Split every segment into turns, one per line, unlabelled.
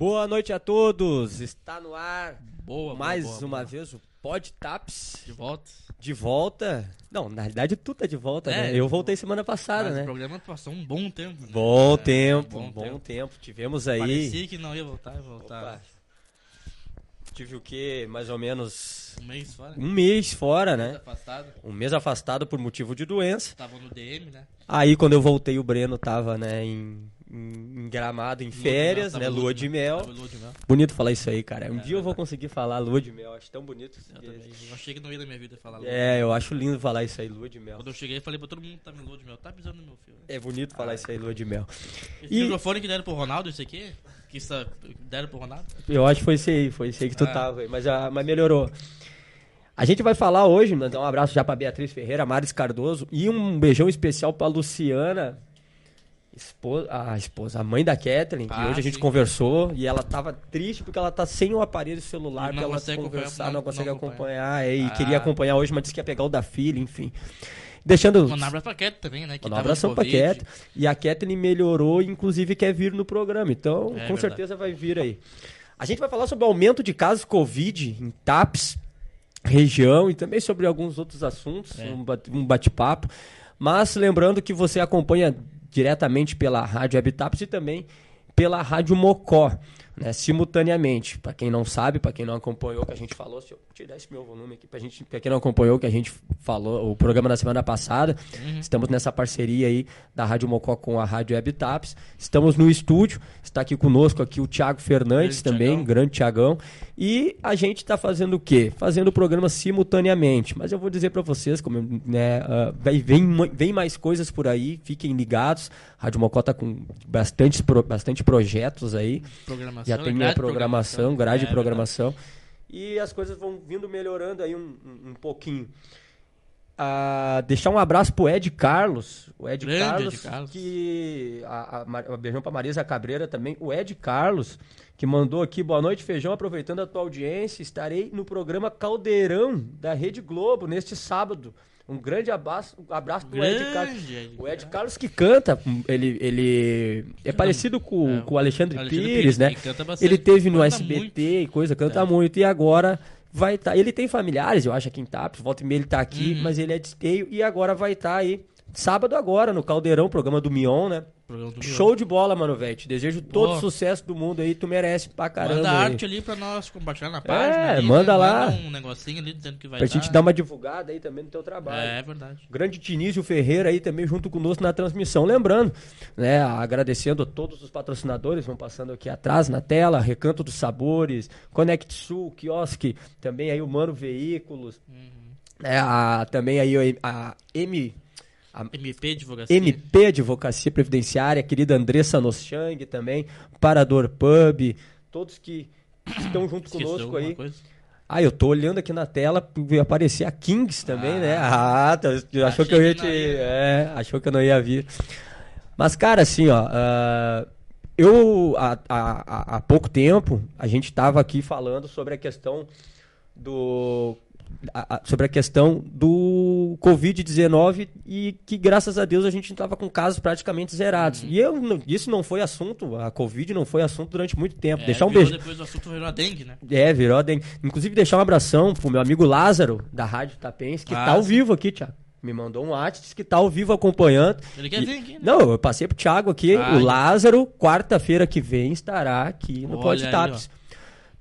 Boa noite a todos. Está no ar
Boa,
mais
boa, boa,
uma
boa.
vez o Pod Taps
De volta.
de volta. Não, na realidade tu tá de volta,
É,
né? Eu voltei semana passada, né?
o programa passou um bom tempo. né?
Bom
É,
tempo,
bom
bom,
tempo.
tempo. Tivemos aí.
Parecia que não ia voltar, ia voltar.
Opa. Tive o quê? Mais ou menos
Um mês fora.
um mês fora,
mês
né?
afastado.
Um mês afastado por motivo de doença.
Tava no DM, né?
Aí quando eu voltei, o Breno tava, né, em, em, em gramado, em
Lua
férias,
mel,
né? Lua de mel.
Lua de mel.
Bonito falar isso aí, cara. Um
É,
dia eu vou conseguir falar lua de mel. Acho tão bonito.
Eu também. Eu achei que não ia na minha vida falar lua.
É, eu acho lindo falar isso aí, lua de mel.
Quando eu cheguei, eu falei pra todo mundo que tava em lua de mel. Tá pisando no meu filho.
É bonito falar isso aí, lua de mel.
Esse
E-
microfone que deram pro Ronaldo, esse aqui? Que isso, deram pro Ronaldo?
Eu acho que foi isso aí, foi isso aí que tu
Ah.
tava mas, ah, mas melhorou. A gente vai falar hoje, mandar um abraço já pra Beatriz Ferreira, Maris Cardoso e um beijão especial pra Luciana, esposa, a esposa, a mãe da Kathleen, que
Ah,
hoje a gente
sim.
conversou e ela tava triste porque ela tá sem o aparelho celular pra ela conversar,
acompanhar,
não,
não-
consegue
não
acompanhar, é, e
Ah.
queria acompanhar hoje, mas disse que ia pegar o da filha, enfim. Deixando
Mandar um abraço pra Cat também, né? Que
um abração pra. Kathleen. E a Kathleen melhorou, inclusive quer vir no programa. Então,
É
com
verdade.
certeza vai vir aí. A gente vai falar sobre o aumento de casos Covid em TAPS, região e também sobre alguns outros assuntos,
É.
um um bate-papo. Mas lembrando que você acompanha diretamente pela Rádio Habitaps e também pela Rádio Mocó, né, simultaneamente. Para quem não sabe, para quem não acompanhou o que a gente falou, se eu tirar esse meu volume aqui, para quem não acompanhou o que a gente falou, o programa da semana passada, estamos nessa parceria aí da Rádio Mocó com a Rádio Habitaps. Estamos no estúdio, está aqui conosco aqui o Thiago Fernandes
Grande
também,
Thiagão.
grande Tiagão. E a gente está fazendo o quê? Fazendo o programa simultaneamente. Mas eu vou dizer para vocês, como né, vai- vem, vem mais coisas por aí, fiquem ligados. A Rádio Mocó tá com bastante, pro- bastante projetos aí.
Programação,
Já
né?
tem
Grade
a programação, grade
É,
de programação. E as coisas vão vindo melhorando aí um, um- um pouquinho. Ah, deixar um abraço pro Ed Carlos. O Ed
Grande
Carlos,
Ed Carlos.
que. A, a, um beijão pra Marisa Cabreira também. O Ed Carlos, que mandou aqui, boa noite, feijão, aproveitando a tua audiência. Estarei no programa Caldeirão da Rede Globo neste sábado. Um grande abraço, um abraço pro Ed Carlos.
Grande, Ed.
O Ed Carlos que canta, ele, ele é parecido com,
é,
com o Alexandre,
Alexandre
Pires,
Pires,
né?
ele
teve no SBT
muito.
e coisa, canta
É.
muito. E agora vai estar. ele tem familiares, eu acho, aqui em Tapes. Volta e meia ele tá aqui,
Uhum.
mas ele é de esteio. E agora vai estar aí, sábado agora, no Caldeirão, programa do Mion, né?
Programa do
Show de bola, mano, velho. Te desejo todo sucesso do mundo aí. Tu merece pra caramba.
Manda arte ali pra nós compartilhar na página.
É,
ali,
manda
né?
lá.
Manda um negocinho ali dizendo que vai
Pra
dar.
gente dar uma divulgada aí também no teu trabalho.
É, é verdade.
Grande Tinísio Ferreira aí também junto conosco na transmissão. Lembrando, né, agradecendo a todos os patrocinadores, vão passando aqui atrás na tela, Recanto dos Sabores, Conect Sul, Quiosque, também aí o Mano Veículos,
Uhum.
né, a, também aí a M, a
MP Divulgação.
MP Advocacia Previdenciária, a querida Andressa Noschang também, Parador Pub, todos que estão junto
Esqueceu
conosco aí.
coisa?
Ah, eu tô olhando aqui na tela, aparecer a Kings também,
Ah.
né? Ah, tá, achou que eu ia te. É, achou que eu não ia vir. Mas, cara, assim, ó. ah, eu, há, há, há- pouco tempo, a gente tava aqui falando sobre a questão do. A- a- sobre a questão do Covid-19 e que, graças a Deus, a gente estava com casos praticamente zerados. E eu, não- isso não foi assunto, a Covid não foi assunto durante muito tempo.
É,
Deixar um beijo.
Depois o assunto virou a dengue, né?
É, virou dengue. Inclusive, deixar um abração pro meu amigo Lázaro, da Rádio Tapense, que
Ah,
tá ao vivo aqui, Thiago. Me mandou um WhatsApp, disse que tá ao vivo acompanhando.
Ele quer
E-
vir aqui, né?
Não, eu passei pro Thiago aqui.
Ah,
o
já.
Lázaro, quarta-feira que vem, estará aqui no
Olha
Pod
aí,
Taps.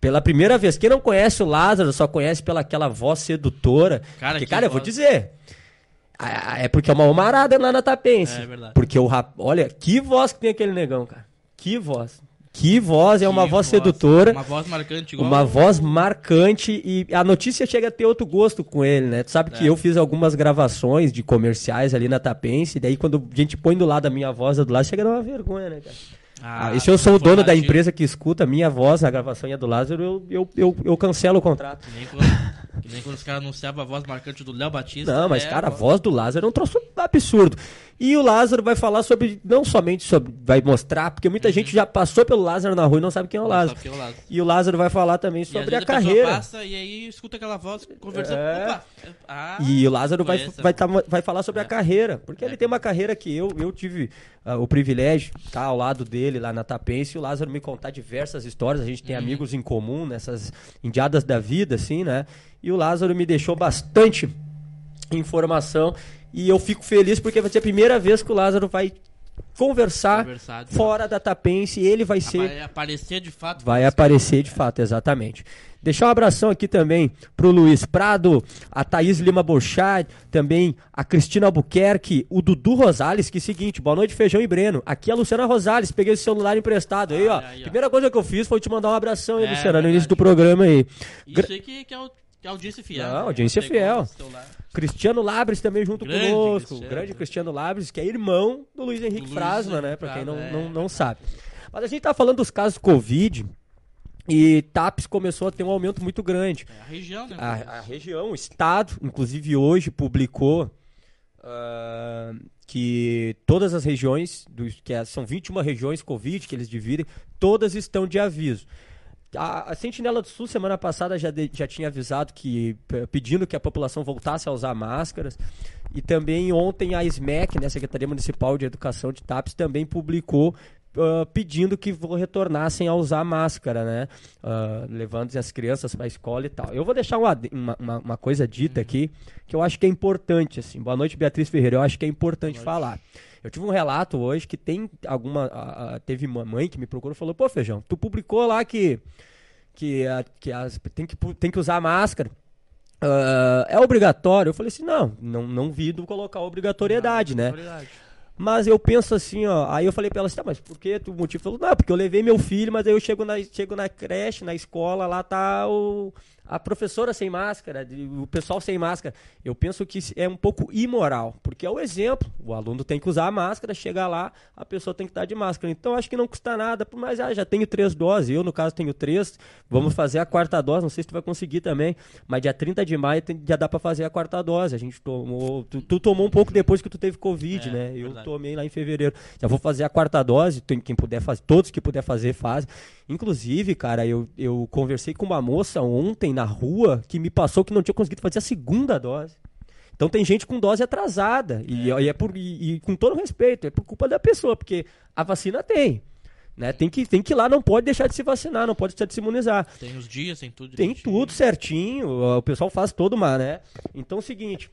Pela primeira vez. Quem não conhece o Lázaro, só conhece pela aquela voz sedutora.
Cara,
Porque,
que
cara, eu vou
voz.
dizer. É porque é uma homarada lá na Tapense.
É verdade.
Porque o rap... Olha, que voz que tem aquele negão, cara. Que voz. Que voz, é uma
Que
voz sedutora.
Uma voz marcante igual.
Uma voz marcante e a notícia chega a ter outro gosto com ele, né? Tu sabe que
É.
eu fiz algumas gravações de comerciais ali na Tapense, e daí quando a gente põe do lado a minha voz do lado, chega a dar uma vergonha, né, cara? Ah, e se eu sou o dono da empresa que escuta a minha voz na gravação e a do Lázaro, eu, eu, eu, eu cancelo o contrato.
Que nem quando, que nem quando os caras anunciavam a voz marcante do Léo Batista.
Não, mas,
é,
cara, a voz do Lázaro é um troço absurdo. E o Lázaro vai falar sobre, não somente sobre, vai mostrar, porque muita gente já passou pelo Lázaro na rua e não sabe quem é o Lázaro.
é o Lázaro.
E o Lázaro vai falar também sobre a
pessoa
carreira.
Passa, e aí escuta aquela voz conversando.
É.
Opa! Ah,
E o Lázaro vai, vai, tá- vai falar sobre a
É.
carreira, porque
É.
ele tem uma carreira que eu, eu tive ah, o privilégio de estar ao lado dele lá na Tapense e o Lázaro me contar diversas histórias. A gente tem
Uhum.
amigos em comum nessas indiadas da vida, assim, né? E o Lázaro me deixou bastante informação e eu fico feliz porque vai ser a primeira vez que o Lázaro vai conversar
de
fora da Tapense e ele vai ser
Vai aparecer de fato.
Vai aparecer de fato, exatamente. Deixar um abração aqui também pro Luiz Prado, a Thaís Lima Borchat, também a Cristina Albuquerque, o Dudu Rosales, que é o seguinte, boa noite, Feijão e Breno. Aqui é a Luciana Rosales, peguei esse celular emprestado aí, ó.
Olha aí, ó.
Primeira coisa que eu fiz foi te mandar um abração aí,
É,
Luciana, no início do programa aí.
Isso aí que, que é o que é audiência fiel.
Não,
né?
audiência fiel. Cristiano Labres também junto
Grande
conosco.
Cristiano.
grande Cristiano Labres, que é irmão do Luiz Henrique Frasma, né? Pra quem não, não,
é.
não sabe. Mas a gente tá falando dos casos Covid e TAPS começou a ter um aumento muito grande.
É a região, né?
A, a região, o estado, inclusive hoje publicou ah, que todas as regiões, dos, que é- são 21 regiões Covid que eles dividem, todas estão de aviso. A, a Sentinela do Sul, semana passada, já, de- já tinha avisado que, pedindo que a população voltasse a usar máscaras. E também ontem a SMEC, né, a Secretaria Municipal de Educação de TAPS, também publicou ah, pedindo que retornassem a usar máscara, né? Ah, levando as crianças para a escola e tal. Eu vou deixar um uma, uma, uma coisa dita aqui que eu acho que é importante. Assim. Boa noite, Beatriz Ferreira. Eu acho que é importante falar. Eu tive um relato hoje que tem alguma. a- a- teve uma mãe que me procurou e falou: Pô, Feijão, tu publicou lá que, que, a- que as, tem, que tem que usar máscara. Ah, é obrigatório? Eu falei assim: não, não, não vi do colocar obrigatoriedade, né?
Verdade.
Mas eu penso assim, ó. Aí eu falei pra ela assim, tá, mas por que tu motivo? Falou, não, porque eu levei meu filho, mas aí eu chego na, chego na creche, na escola, lá tá o, a professora sem máscara, o pessoal sem máscara. Eu penso que é um pouco imoral, porque é o exemplo. O aluno tem que usar a máscara, chegar lá, a pessoa tem que estar de máscara. Então acho que não custa nada, mas ah, já tenho três doses. Eu, no caso, tenho três. Vamos fazer a quarta dose, não sei se tu vai conseguir também. Mas dia 30 de maio tem- já dá pra fazer a quarta dose. A gente tomou. Tu, tu tomou um pouco depois que tu teve Covid,
É,
né? Eu
verdade.
tomei lá em fevereiro. Já vou fazer a quarta dose, tem quem puder fazer, todos que puder fazer, faz. Inclusive, cara, eu, eu conversei com uma moça ontem na rua que me passou que não tinha conseguido fazer a segunda dose. Então tem gente com dose atrasada. E é, e é por, e, e com todo respeito, é por culpa da pessoa, porque a vacina tem. Né? Tem, que, tem que ir lá, não pode deixar de se vacinar, não pode deixar de se imunizar.
Tem os dias, tem tudo.
Tem tudo certinho, o pessoal faz todo uma, né? Então é o seguinte.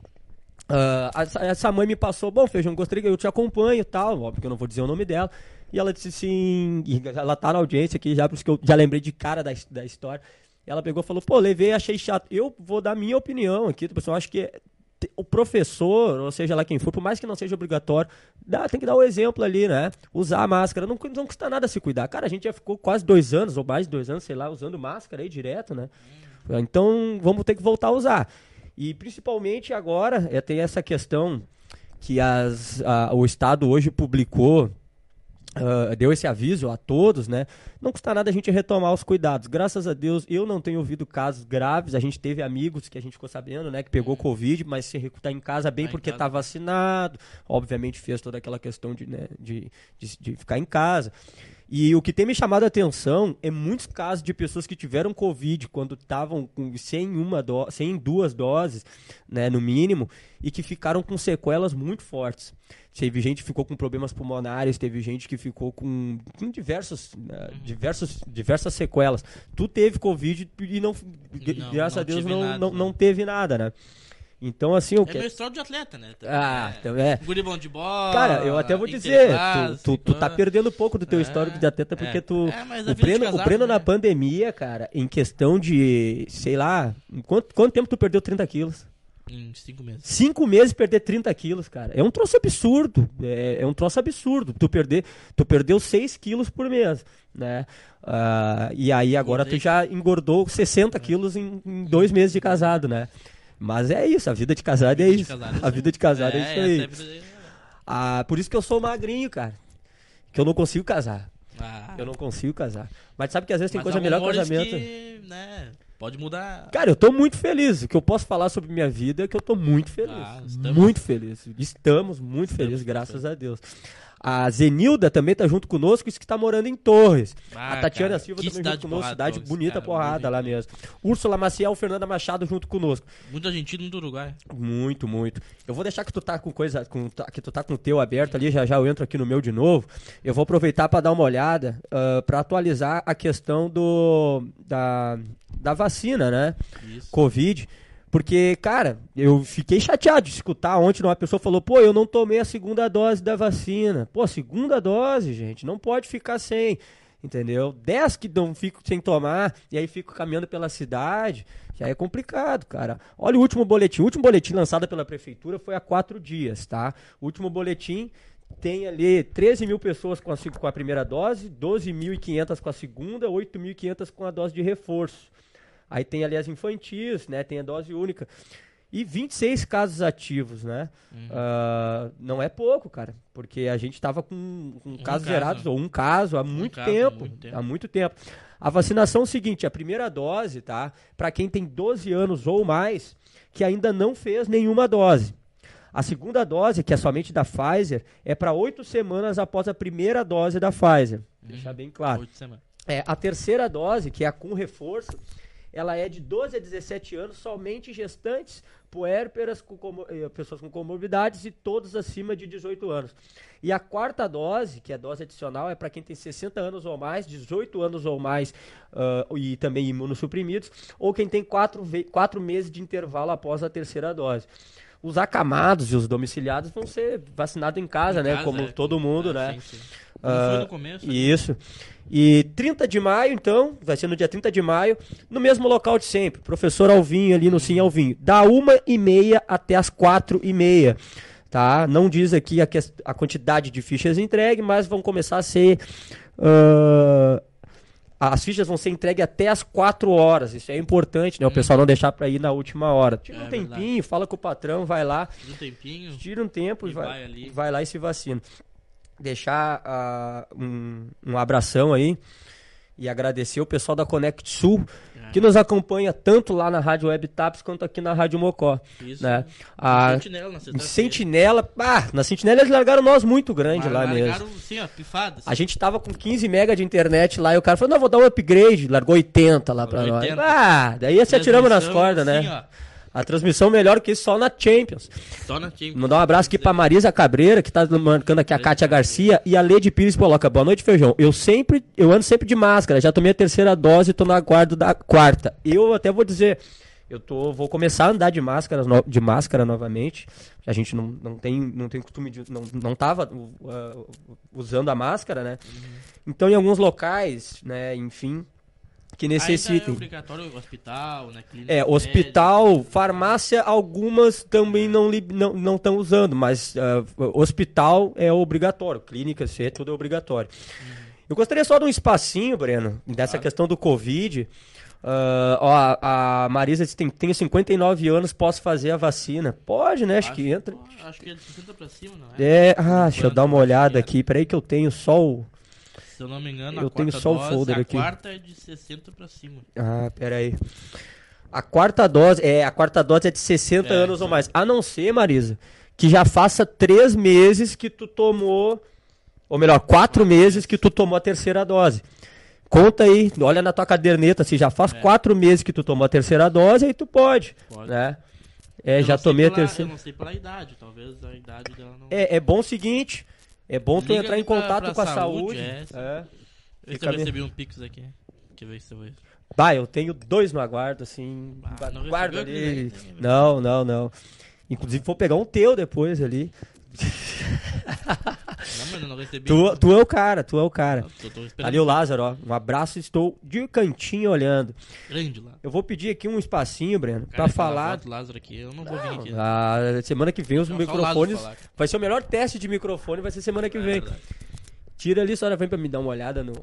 ah, essa, mãe me passou, bom, Feijão, gostaria que eu te acompanho e tal, óbvio que eu não vou dizer o nome dela. E ela disse assim, e ela tá na audiência aqui já, por isso que eu já lembrei de cara da, da história. Ela pegou e falou, pô, levei, achei chato. Eu vou dar minha opinião aqui, pessoal, acho que o professor, ou seja lá quem for, por mais que não seja obrigatório, dá, tem que dar o exemplo ali, né? Usar a máscara, não, não custa nada se cuidar. Cara, a gente já ficou quase dois anos, ou mais de dois anos, sei lá, usando máscara aí direto, né? Então vamos ter que voltar a usar. E principalmente agora é, tem essa questão que as, a- o Estado hoje publicou, ah, deu esse aviso a todos, né? Não custa nada a gente retomar os cuidados. Graças a Deus, eu não tenho ouvido casos graves. A gente teve amigos que a gente ficou sabendo, né? Que pegou Covid, mas se está em casa bem
Tá
porque está vacinado. Obviamente fez toda aquela questão de, né, de, de, de ficar em casa. E o que tem me chamado a atenção é muitos casos de pessoas que tiveram Covid quando estavam com- sem, uma do, sem duas doses, né, no mínimo, e que ficaram com sequelas muito fortes. Teve gente que ficou com problemas pulmonares, teve gente que ficou com, com diversos, né, diversos, diversas sequelas. Tu teve Covid e não,
Não,
graças
não
a Deus, não,
nada,
não, não teve nada, né? Então, assim, o
É
que.
meu história de atleta, né?
Ah,
é.
então é.
Guri bom de bola.
Cara, eu até vou dizer, tu, tu, tu tá perdendo um pouco do teu
É,
histórico de atleta porque
é.
tu.
É, mas a
o Breno, o
casado,
Breno
né?
na pandemia, cara, em questão de, sei lá, quanto, quanto tempo tu perdeu 30 quilos?
Em cinco meses.
Cinco meses perder 30 quilos, cara. É um troço absurdo. É, é um troço absurdo. Tu, perder, tu perdeu 6 quilos por mês, né? Ah, e aí agora tu
Engordei.
já engordou 60 quilos em, em dois meses de casado, né? Mas é isso, a vida de casado é isso.
é isso
A vida de casado é, isso aí.
é a vida de-
Ah, por isso que eu sou magrinho, cara. Que eu não consigo casar.
Ah,
Eu não consigo casar. Mas sabe que às vezes tem
mas
coisa melhor que casamento.
Que, né, Pode mudar.
Cara, eu tô muito feliz. O que eu posso falar sobre minha vida é que eu tô muito feliz.
Ah, estamos-
Muito feliz. Estamos muito felizes,
muito
graças a Deus. A Zenilda também tá junto conosco, isso que tá morando em Torres.
Ah,
a Tatiana
cara,
Silva também junto conosco, cidade bonita,
cara,
porrada lá mesmo. Úrsula Maciel, Fernanda Machado junto conosco.
Muito argentino, muito uruguai.
Muito, muito. Eu vou deixar que tu tá com coisa, com, tá- que tu tá com o teu aberto ali, já já eu entro aqui no meu de novo. Eu vou aproveitar para dar uma olhada, ah, pra atualizar a questão do da, da vacina, né?
Isso.
Covid. Porque, cara, eu fiquei chateado de escutar ontem uma pessoa falou, pô, eu não tomei a segunda dose da vacina. Pô, segunda dose, gente, não pode ficar sem, entendeu? Dez que não fico sem tomar e aí fico caminhando pela cidade, já é complicado, cara. Olha o último boletim, o último boletim lançado pela prefeitura foi há quatro dias, tá? O último boletim tem ali 13 mil pessoas com a, com a primeira dose, 12.500 com a segunda, 8.500 com a dose de reforço. Aí tem ali as infantis, né? Tem a dose única. E 26 casos ativos, né?
Uhum.
Ah, não é pouco, cara. Porque a gente tava com, com casos
caso.
gerados, ou um caso, há muito,
caso, há
tempo,
muito tempo.
Há muito tempo. A vacinação é o seguinte: a primeira dose, tá? Para quem tem 12 anos ou mais, que ainda não fez nenhuma dose. A segunda dose, que é somente da Pfizer, é para oito semanas após a primeira dose da Pfizer. Deixar bem claro.
Oito semanas.
É, a terceira dose, que é a com reforço, ela é de 12 a 17 anos, somente gestantes, puérperas, com eh, pessoas com comorbidades e todos acima de 18 anos. E a quarta dose, que é a dose adicional, é para quem tem 60 anos ou mais, 18 anos ou mais ah, e também imunossuprimidos, ou quem tem 4, quatro meses de intervalo após a terceira dose. Os acamados e os domiciliados vão ser vacinados em casa,
Em
né?
casa,
Como
é,
todo mundo,
é,
né?
sim, sim. Como
Ah,
foi no começo. né?
E 30 de maio, então, vai ser no dia 30 de maio, no mesmo local de sempre. Professor Alvinho ali no Sim Alvinho. Da uma e meia até as quatro e meia. Tá? Não diz aqui a, a quantidade de fichas entregue, mas vão começar a ser. ah, as fichas vão ser entregues até as 4 horas. Isso é importante, né? O pessoal não deixar para ir na última hora. Tira
É
um
verdade.
tempinho, fala com o patrão, vai lá
Um tempinho.
tira um tempo e, vai,
vai
vai lá e se vacina. Deixar ah, um, um abração aí e agradecer o pessoal da Connect Sul
É.
que nos acompanha tanto lá na Rádio Web Taps quanto aqui na Rádio Mocó.
Isso.
Né? A
Sentinela na.
Sentinela, ah, na Sentinela eles largaram nós muito grande
Mas
lá
largaram,
mesmo.
Sim, ó, pifadas.
A gente tava com 15 mega de internet lá e o cara falou: não, vou dar um upgrade. Largou 80 lá pra
80.
nós. Ah, daí se atiramos nas cordas, né?
sim, ó,
A transmissão melhor que isso só na Champions.
Só na Champions.
Mandar um abraço aqui pra Marisa Cabreira, que tá marcando aqui a Kátia Garcia, e a Lady Pires coloca, boa noite, feijão. Eu sempre, eu ando sempre de máscara, já tomei a terceira dose e tô no aguardo da quarta. Eu até vou dizer, eu tô, vou começar a andar de máscara, de máscara novamente. A gente não, não, tem, não tem costume de. Não, não tava uh, usando a máscara, né? Então, em alguns locais, né, enfim, que
é
necessitem.
obrigatório hospital, né? Clínica
É,
médica.
hospital, farmácia, algumas também não li- não não estão usando, mas ah, hospital é obrigatório, clínica, isso é tudo é obrigatório. Eu gostaria só de um espacinho, Breno, dessa
Claro.
questão do Covid. Ah, ó, a, Marisa disse, tem, tenho 59 anos, posso fazer a vacina. Pode, né? Acho, que entra.
Acho que é de 60 pra cima, não é?
É, ah, deixa eu dar uma olhada aqui. Peraí que eu tenho só o...
Se eu não me engano,
Eu
a
tenho só o folder
a
aqui.
quarta é de 60 pra cima.
Ah, peraí. A quarta dose, é, a quarta dose é de 60
É,
anos ou
sim.
mais. A não ser, Marisa, que já faça três meses que tu tomou, ou melhor, quatro meses que tu tomou a terceira dose. Conta aí, olha na tua caderneta, se já faz
É.
quatro meses que tu tomou a terceira dose, aí tu pode,
Pode.
né? É,
Eu
já tomei a
pela-
terceira.
Eu não sei pela idade, talvez a idade dela não...
É, é bom o seguinte, é bom tu
Liga
entrar em
pra-
contato
pra
com a
saúde,
saúde.
é,
é.
Eu
bem.
recebi um pix aqui. Eu ver se eu vejo.
Bah, eu tenho dois no aguardo, assim.
Ah, não
guardo ali.
né?
Não, não, não. Inclusive, vou pegar um teu depois ali.
Não, mas eu não recebi.
Tu, tu é o cara, tu é o cara.
Eu tô esperando.
Ali o Lázaro, ó. Um abraço, estou de cantinho olhando.
Grande lá.
Eu vou pedir aqui um espacinho, Breno,
aquela
falar.
Lázaro aqui, eu não vou vir aqui.
A semana que vem os
Não, Lázaro
microfones. Vai ser o melhor teste de microfone, vai ser semana que
É
vem.
verdade.
Tira ali, só vem pra me dar uma olhada no.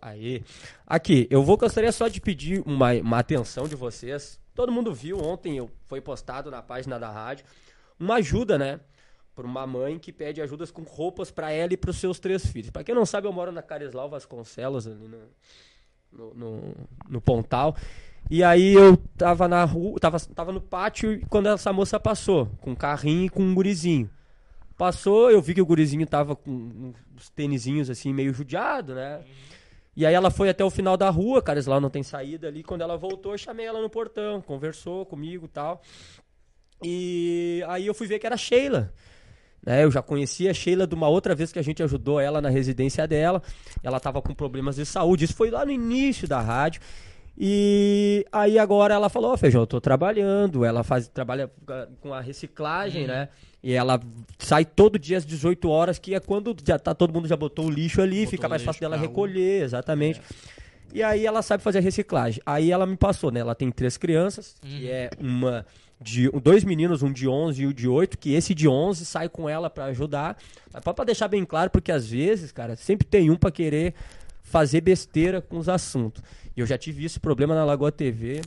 Aí. Aqui, eu vou gostaria só de pedir uma, uma atenção de vocês. Todo mundo viu ontem, eu, foi postado na página da rádio, uma ajuda, né? Por uma mãe que pede ajudas com roupas pra ela e pros seus três filhos. Pra quem não sabe, eu moro na Carislau Vasconcelos, ali no, no, no, no Pontal. E aí eu tava na rua, tava, tava no pátio quando essa moça passou, com um carrinho e com um gurizinho. Passou, eu vi que o gurizinho tava com uns tênisinhos assim, meio judiado, né? E aí ela foi até o final da rua, cara, lá não tem saída ali. Quando ela voltou, eu chamei ela no portão, conversou comigo e tal. E aí eu fui ver que era Sheila. Né, eu já conhecia a Sheila de uma outra vez que a gente ajudou ela na residência dela. Ela estava com problemas de saúde. Isso foi lá no início da rádio. E aí agora ela falou, oh, Feijão, eu tô trabalhando, ela faz, trabalha com a reciclagem, uhum. né? E ela sai todo dia às 18 horas, que é quando já tá, todo mundo já botou o lixo ali, botou fica mais fácil dela recolher, exatamente. É. E aí ela sabe fazer a reciclagem. Aí ela me passou, né? Ela tem três crianças, uhum. que é uma de dois meninos, um de 11 e um de 8, que esse de 11 sai com ela para ajudar. Mas para deixar bem claro, porque às vezes, cara, sempre tem um para querer fazer besteira com os assuntos. E eu já tive esse problema na Lagoa TV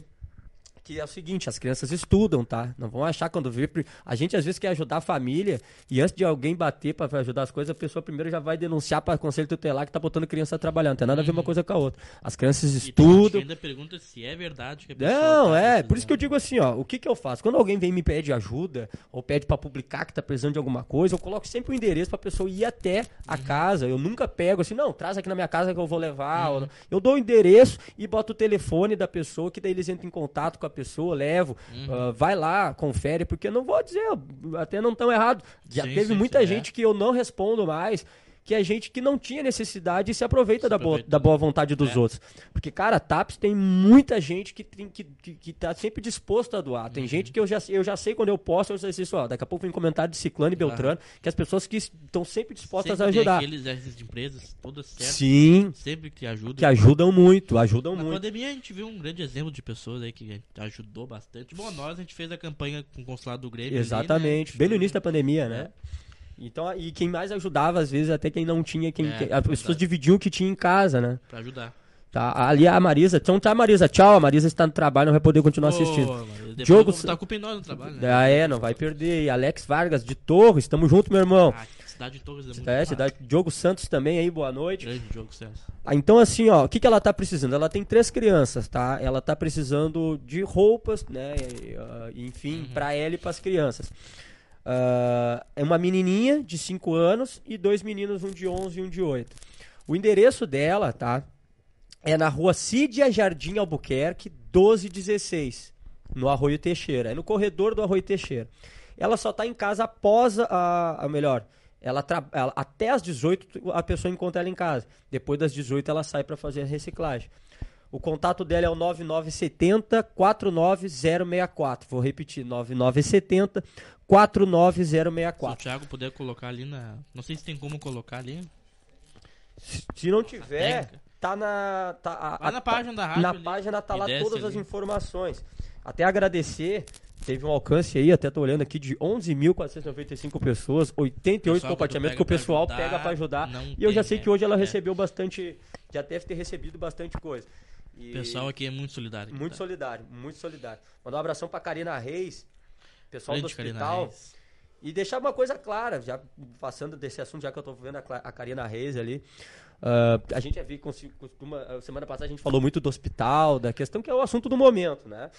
que é o seguinte, as crianças estudam, tá? Não vão achar quando vê. A gente às vezes quer ajudar a família e antes de alguém bater para ajudar as coisas, a pessoa primeiro já vai denunciar para o conselho tutelar que tá botando criança trabalhando. Não tem nada a ver uma uhum. coisa com a outra. As crianças e estudam.
ainda pergunta se é verdade que a
pessoa Não, tá é. Por isso que eu digo assim, ó, o que que eu faço? Quando alguém vem me pede ajuda ou pede para publicar que tá precisando de alguma coisa, eu coloco sempre o um endereço para a pessoa ir até a uhum. casa. Eu nunca pego assim, não, traz aqui na minha casa que eu vou levar. Uhum. Eu dou o endereço e boto o telefone da pessoa que daí eles entram em contato com a pessoa, levo Uhum. Uh, vai lá, confere, porque não vou dizer, até não tão errado. Já sim, teve sim, muita sim, gente é. que eu não respondo mais que é gente que não tinha necessidade e se aproveita, se da, aproveita boa, da boa vontade dos é. outros. Porque, cara, TAPS tem muita gente que, tem, que, que, que tá sempre disposto a doar. Tem uhum. gente que eu já, eu já sei quando eu posto, eu sei assim, ó, daqui a pouco vem comentário de Ciclano e Beltrano, ah. que as pessoas que estão sempre dispostas sempre a ajudar.
Aqueles de empresas, todas certas.
Sim.
Sempre que ajudam.
Que ajudam muito, ajudam
Na
muito.
Na pandemia a gente viu um grande exemplo de pessoas aí que ajudou bastante. Bom, nós a gente fez a campanha com o consulado do Grêmio.
Exatamente. Ali, né? Bem no início da pandemia, né? É. Então, e quem mais ajudava, às vezes, até quem não tinha, quem, é, as pessoas dividiam o que tinha em casa, né?
Pra ajudar.
Tá, ali a Marisa. Então tá, Marisa. Tchau. A Marisa está no trabalho, não vai poder continuar oh, assistindo.
Diogo. Tá culpa em nós no trabalho, né?
Ah, é, não vai perder. E Alex Vargas de Torres, tamo junto, meu irmão. Ah,
cidade de Torres é muito
É, cidade. Diogo Santos também aí, boa noite.
Grande Diogo Santos.
Ah, então, assim, ó, o que, que ela tá precisando? Ela tem três crianças, tá? Ela tá precisando de roupas, né? enfim, uhum. pra ela e pras crianças. Uh, é uma menininha de 5 anos e dois meninos, um de 11 e um de 8. O endereço dela, tá? É na rua Cídia Jardim Albuquerque, 1216, no Arroio Teixeira. É no corredor do Arroio Teixeira. Ela só está em casa após a, a melhor. Ela, ela, até as 18 a pessoa encontra ela em casa. Depois das 18 ela sai para fazer a reciclagem. O contato dela é o 9970 49064. Vou repetir, 9970 49064. Se o
Thiago puder colocar ali na. Não sei se tem como colocar ali.
Se, se não tiver, tá na. Tá,
a, a, na página da rádio.
Na
ali.
página tá lá todas ali. as informações. Até agradecer. Teve um alcance aí, até tô olhando aqui, de 11.495 pessoas, 88 compartilhamentos que o pessoal pra pega para ajudar. E eu já sei que hoje ela é. recebeu bastante. Já deve ter recebido bastante coisa.
O pessoal aqui é muito solidário.
Muito tá? solidário, muito solidário. Mandar um abração pra Karina Reis, pessoal Grande do hospital. E deixar uma coisa clara, já passando desse assunto, já que eu tô vendo a, a Karina Reis ali. Uh, a gente já viu, costuma, semana passada a gente falou muito do hospital, da questão que é o assunto do momento, né?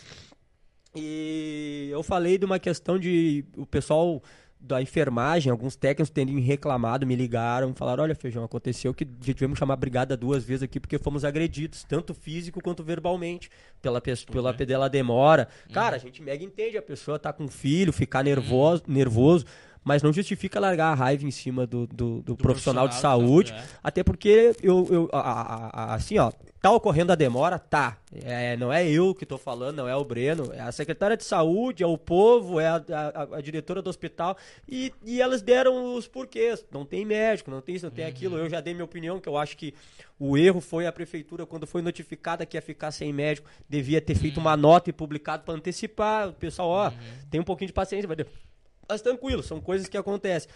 E eu falei de uma questão de o pessoal da enfermagem, alguns técnicos terem reclamado, me ligaram, falaram: olha, feijão, aconteceu que tivemos chamar a brigada duas vezes aqui porque fomos agredidos, tanto físico quanto verbalmente, pela, pessoa, pela, uhum. pela demora. Uhum. Cara, a gente mega entende, a pessoa tá com filho, ficar nervoso, uhum. nervoso mas não justifica largar a raiva em cima do, do, do, do profissional, profissional, de saúde, é. até porque eu, eu a, a, a, assim, ó, tá ocorrendo a demora, tá. É, não é eu que tô falando, não é o Breno, é a secretária de saúde, é o povo, é a, a, a diretora do hospital e, e elas deram os porquês. Não tem médico, não tem isso, não tem uhum. aquilo. Eu já dei minha opinião, que eu acho que o erro foi a prefeitura, quando foi notificada que ia ficar sem médico, devia ter feito uma nota e publicado para antecipar. O pessoal, ó, uhum. tem um pouquinho de paciência, mas tranquilo, são coisas que acontecem.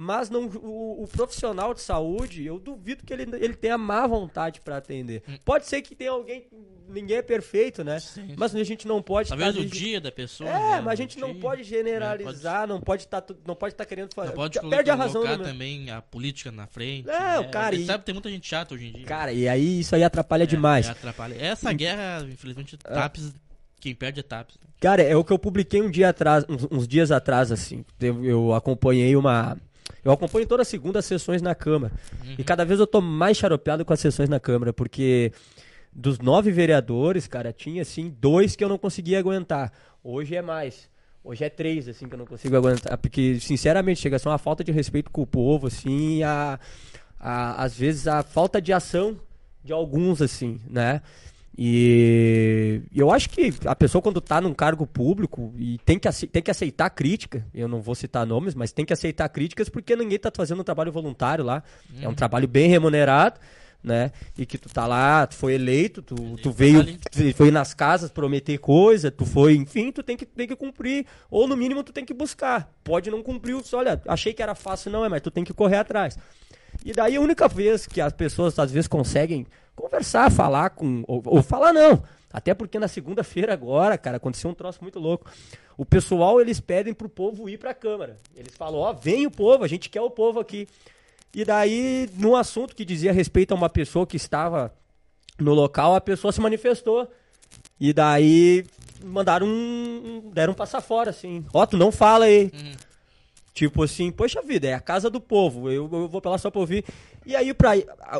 Mas não, o, o profissional de saúde, eu duvido que ele, ele tenha má vontade para atender.
Hum.
Pode ser que tenha alguém, ninguém é perfeito, né?
Sim,
Mas a gente não pode.
Talvez
ficar-
o dia da pessoa.
É,
né,
mas a gente não
dia.
pode generalizar, não pode estar não pode estar querendo fazer.
Não pode
Perde
colocar
a razão do meu-
também a política na frente.
É,
né?
cara, e-
sabe que tem muita gente chata hoje em dia.
Cara, e aí isso aí atrapalha
É,
demais.
é, atrapalha. Essa guerra, infelizmente, TAPS, quem perde é TAPS.
Cara, é o que eu publiquei um dia atrás, uns, uns dias atrás, assim. Eu acompanhei uma. Eu acompanho toda segunda as sessões na Câmara. E cada vez eu tô mais xaropeado com as sessões na Câmara, porque dos nove vereadores, cara, tinha assim dois que eu não conseguia aguentar. Hoje é mais. Hoje é três, assim, que eu não consigo aguentar. Porque, sinceramente, chega a ser uma falta de respeito com o povo, assim, e a, a, às vezes a falta de ação de alguns, assim, né? E eu acho que a pessoa quando tá num cargo público e tem que, tem que aceitar crítica, eu não vou citar nomes, mas tem que aceitar críticas porque ninguém tá fazendo um trabalho voluntário lá. É um trabalho bem remunerado, né? E que tu tá lá, tu foi eleito, tu, tu veio, tu foi nas casas prometer coisa, tu foi, enfim, tu tem que, tem que cumprir. Ou no mínimo tu tem que buscar. Pode não cumprir, olha, achei que era fácil, não é, mas tu tem que correr atrás. E daí a única vez que as pessoas às vezes conseguem conversar, falar com. Ou, ou falar não. Até porque na segunda-feira agora, cara, aconteceu um troço muito louco. O pessoal, eles pedem pro povo ir pra Câmara. Eles falam, ó, vem o povo, a gente quer o povo aqui. E daí, num assunto que dizia respeito a uma pessoa que estava no local, a pessoa se manifestou. E daí mandaram um. deram um passar fora, assim. Ó, tu não fala aí. Tipo assim, poxa vida, é a casa do povo, eu, eu vou pra lá só pra ouvir. E aí, pra,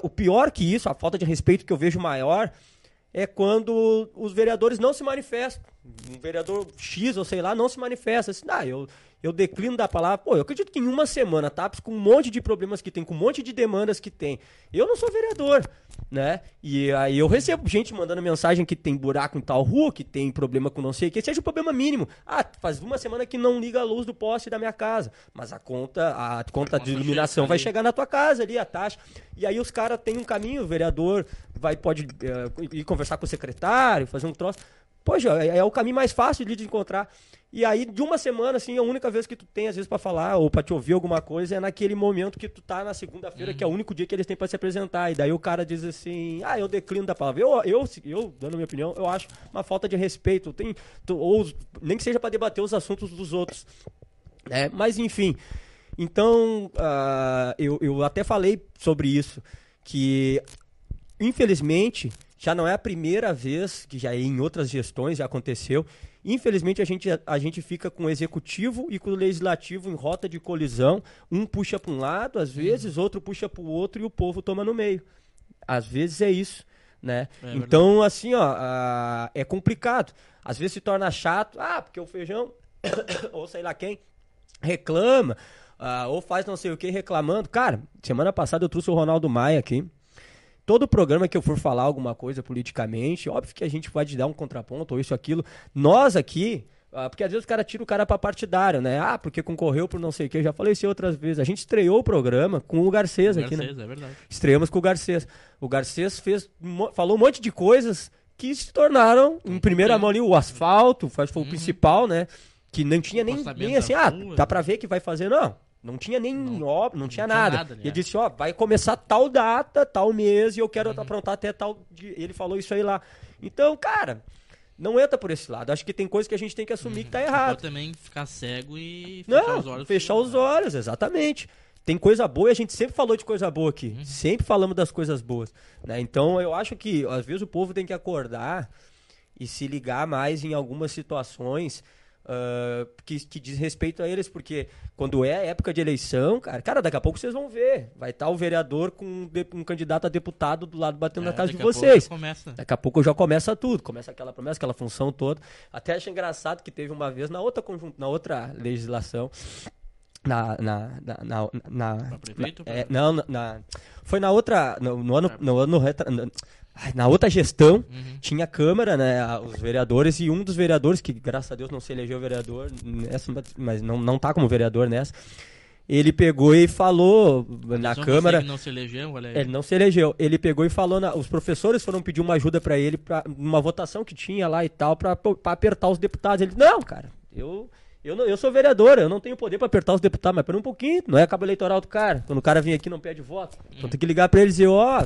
o pior que isso, a falta de respeito que eu vejo maior, é quando os vereadores não se manifestam. Um vereador X, ou sei lá, não se manifesta. Assim, ah, eu, eu declino da palavra. Pô, eu acredito que em uma semana, TAPS, com um monte de problemas que tem, com um monte de demandas que tem, eu não sou vereador, né? E aí eu recebo gente mandando mensagem que tem buraco em tal rua, que tem problema com não sei o que, seja um problema mínimo. Ah, faz uma semana que não liga a luz do poste da minha casa, mas a conta, a conta de iluminação vai chegar na tua casa ali, a taxa. E aí os caras têm um caminho, o vereador vai, pode eh, ir conversar com o secretário, fazer um troço. Poxa, é, é o caminho mais fácil de, de encontrar. E aí, de uma semana, assim, a única vez que tu tem, às vezes, pra falar ou pra te ouvir alguma coisa é naquele momento que tu tá na segunda-feira, que é o único dia que eles têm pra se apresentar. E daí o cara diz assim, ah, eu declino da palavra. Eu, eu, eu dando minha opinião, eu acho uma falta de respeito. Tem, tu- ou nem que seja pra debater os assuntos dos outros. né? Mas, enfim. Então, ah, eu, eu até falei sobre isso, que infelizmente, já não é a primeira vez, que já em outras gestões já aconteceu. Infelizmente, a gente, a gente fica com o executivo e com o legislativo em rota de colisão. Um puxa para um lado, às vezes, outro puxa para o outro e o povo toma no meio. Às vezes é isso, né?
É
então, assim, ó, é complicado. Às vezes se torna chato, ah, porque o feijão, ou sei lá quem, reclama, ah, ou faz não sei o que reclamando. Cara, semana passada eu trouxe o Ronaldo Maia aqui. Todo programa que eu for falar alguma coisa politicamente, óbvio que a gente pode dar um contraponto ou isso, aquilo. Nós aqui, ah, porque às vezes o cara tira o cara pra partidário, né? Ah, porque concorreu por não sei o que. Eu já falei isso outras vezes. A gente estreou o programa com o Garcês aqui, né?
Garcês, é verdade.
Estreamos com o Garcês. O Garcês fez, falou um monte de coisas que se tornaram, em primeira mão ali, o asfalto, foi, foi o principal, né? Que não tinha nem, nem assim, ah, dá pra ver que vai fazer, não. Não tinha nem obra, não, tinha
tinha
nada.
nada, né?
Ele disse, ó, vai começar tal data, tal mês, e eu quero
Uhum.
aprontar até tal dia. Ele falou isso aí lá. Então, cara, não entra por esse lado. Acho que tem coisa que a gente tem que assumir que tá errado.
Pode também ficar cego e fechar
Não,
os olhos.
fechar os olhos, exatamente. Tem coisa boa e a gente sempre falou de coisa boa aqui.
Uhum.
Sempre falamos das coisas boas. Né? Então eu acho que às vezes o povo tem que acordar e se ligar mais em algumas situações ah, que, que diz respeito a eles, porque quando é época de eleição, cara, cara, daqui a pouco vocês vão ver. Vai estar o vereador com um, de- um candidato a deputado do lado batendo na casa de
É,
vocês.
Começa.
Daqui a pouco já começa tudo, começa aquela promessa, aquela função toda. Até acho engraçado que teve uma vez na outra conjun- na outra legislação, na na na, na, na-
prefeito ou
na- é, não, na, na- foi na outra no, no ano no ano retra- na, na outra gestão
Uhum.
tinha câmara, né, a- os vereadores e um dos vereadores que graças a Deus não se elegeu vereador nessa, mas não não tá como vereador nessa. Ele pegou e falou na
Só você
câmara
que não se elegeu, aí.
ele não se elegeu. Ele pegou e falou, na- os professores foram pedir uma ajuda pra ele para uma votação que tinha lá e tal pra pra apertar os deputados. Ele, não, cara, eu Eu, não, eu sou vereador, eu não tenho poder pra apertar os deputados, mas pera um pouquinho, não é cabo eleitoral do cara. Quando o cara vem aqui não pede voto. Então tem que ligar pra ele e dizer, ó,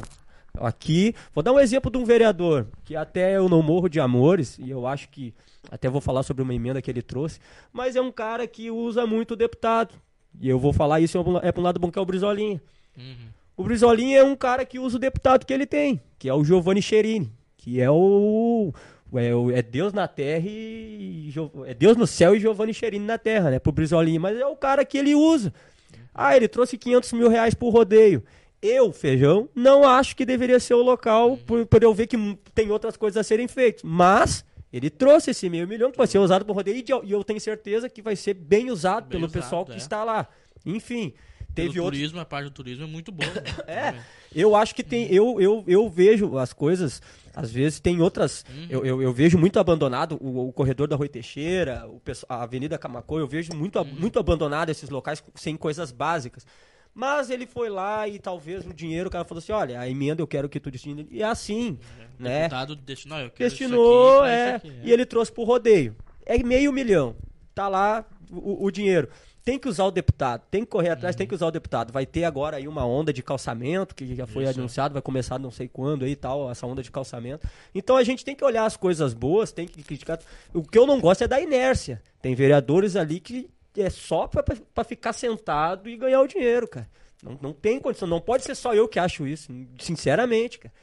aqui. Vou dar um exemplo de um vereador, que até eu não morro de amores, e eu acho que. Até vou falar sobre uma emenda que ele trouxe, mas é um cara que usa muito o deputado. E eu vou falar isso é para um lado bom que é o Brizolinha.
Uhum.
O Brizolinha é um cara que usa o deputado que ele tem, que é o Giovanni Cherini, que é o. É, é Deus na terra e. É Deus no céu e Giovanni Cherini na terra, né? Pro Brizolinha. Mas é o cara que ele usa. Ah, ele trouxe 500 mil reais pro rodeio. Eu, feijão, não acho que deveria ser o local por, por eu ver que tem outras coisas a serem feitas. Mas ele trouxe esse meio milhão que vai ser usado pro rodeio e eu tenho certeza que vai ser bem usado
Bem
pelo
usado,
pessoal que
é.
está lá. Enfim, teve
Pelo
outros.
turismo, a parte do turismo é muito boa. né?
É, eu acho que tem. Eu, eu, eu vejo as coisas. Às vezes tem outras. Eu, eu, eu vejo muito abandonado o, o corredor da Rui Teixeira, o, a Avenida Camacô. Eu vejo muito, a- muito abandonado esses locais sem coisas básicas. Mas ele foi lá e talvez o dinheiro, o cara falou assim: olha, a emenda eu quero que tu destine. E é assim,
O
né?
deputado destinou, eu quero
Destinou,
aqui,
é,
aqui,
E ele trouxe pro rodeio. É meio milhão. Tá lá o, o dinheiro. Tem que usar o deputado, tem que correr atrás, tem que usar o deputado. Vai ter agora aí uma onda de calçamento, que já foi
Isso.
anunciado, vai começar não sei quando aí e tal, essa onda de calçamento. Então a gente tem que olhar as coisas boas, tem que criticar. O que eu não gosto é da inércia. Tem vereadores ali que é só pra ficar sentado e ganhar o dinheiro, cara. Não, não tem condição, não pode ser só eu que acho isso, sinceramente, cara.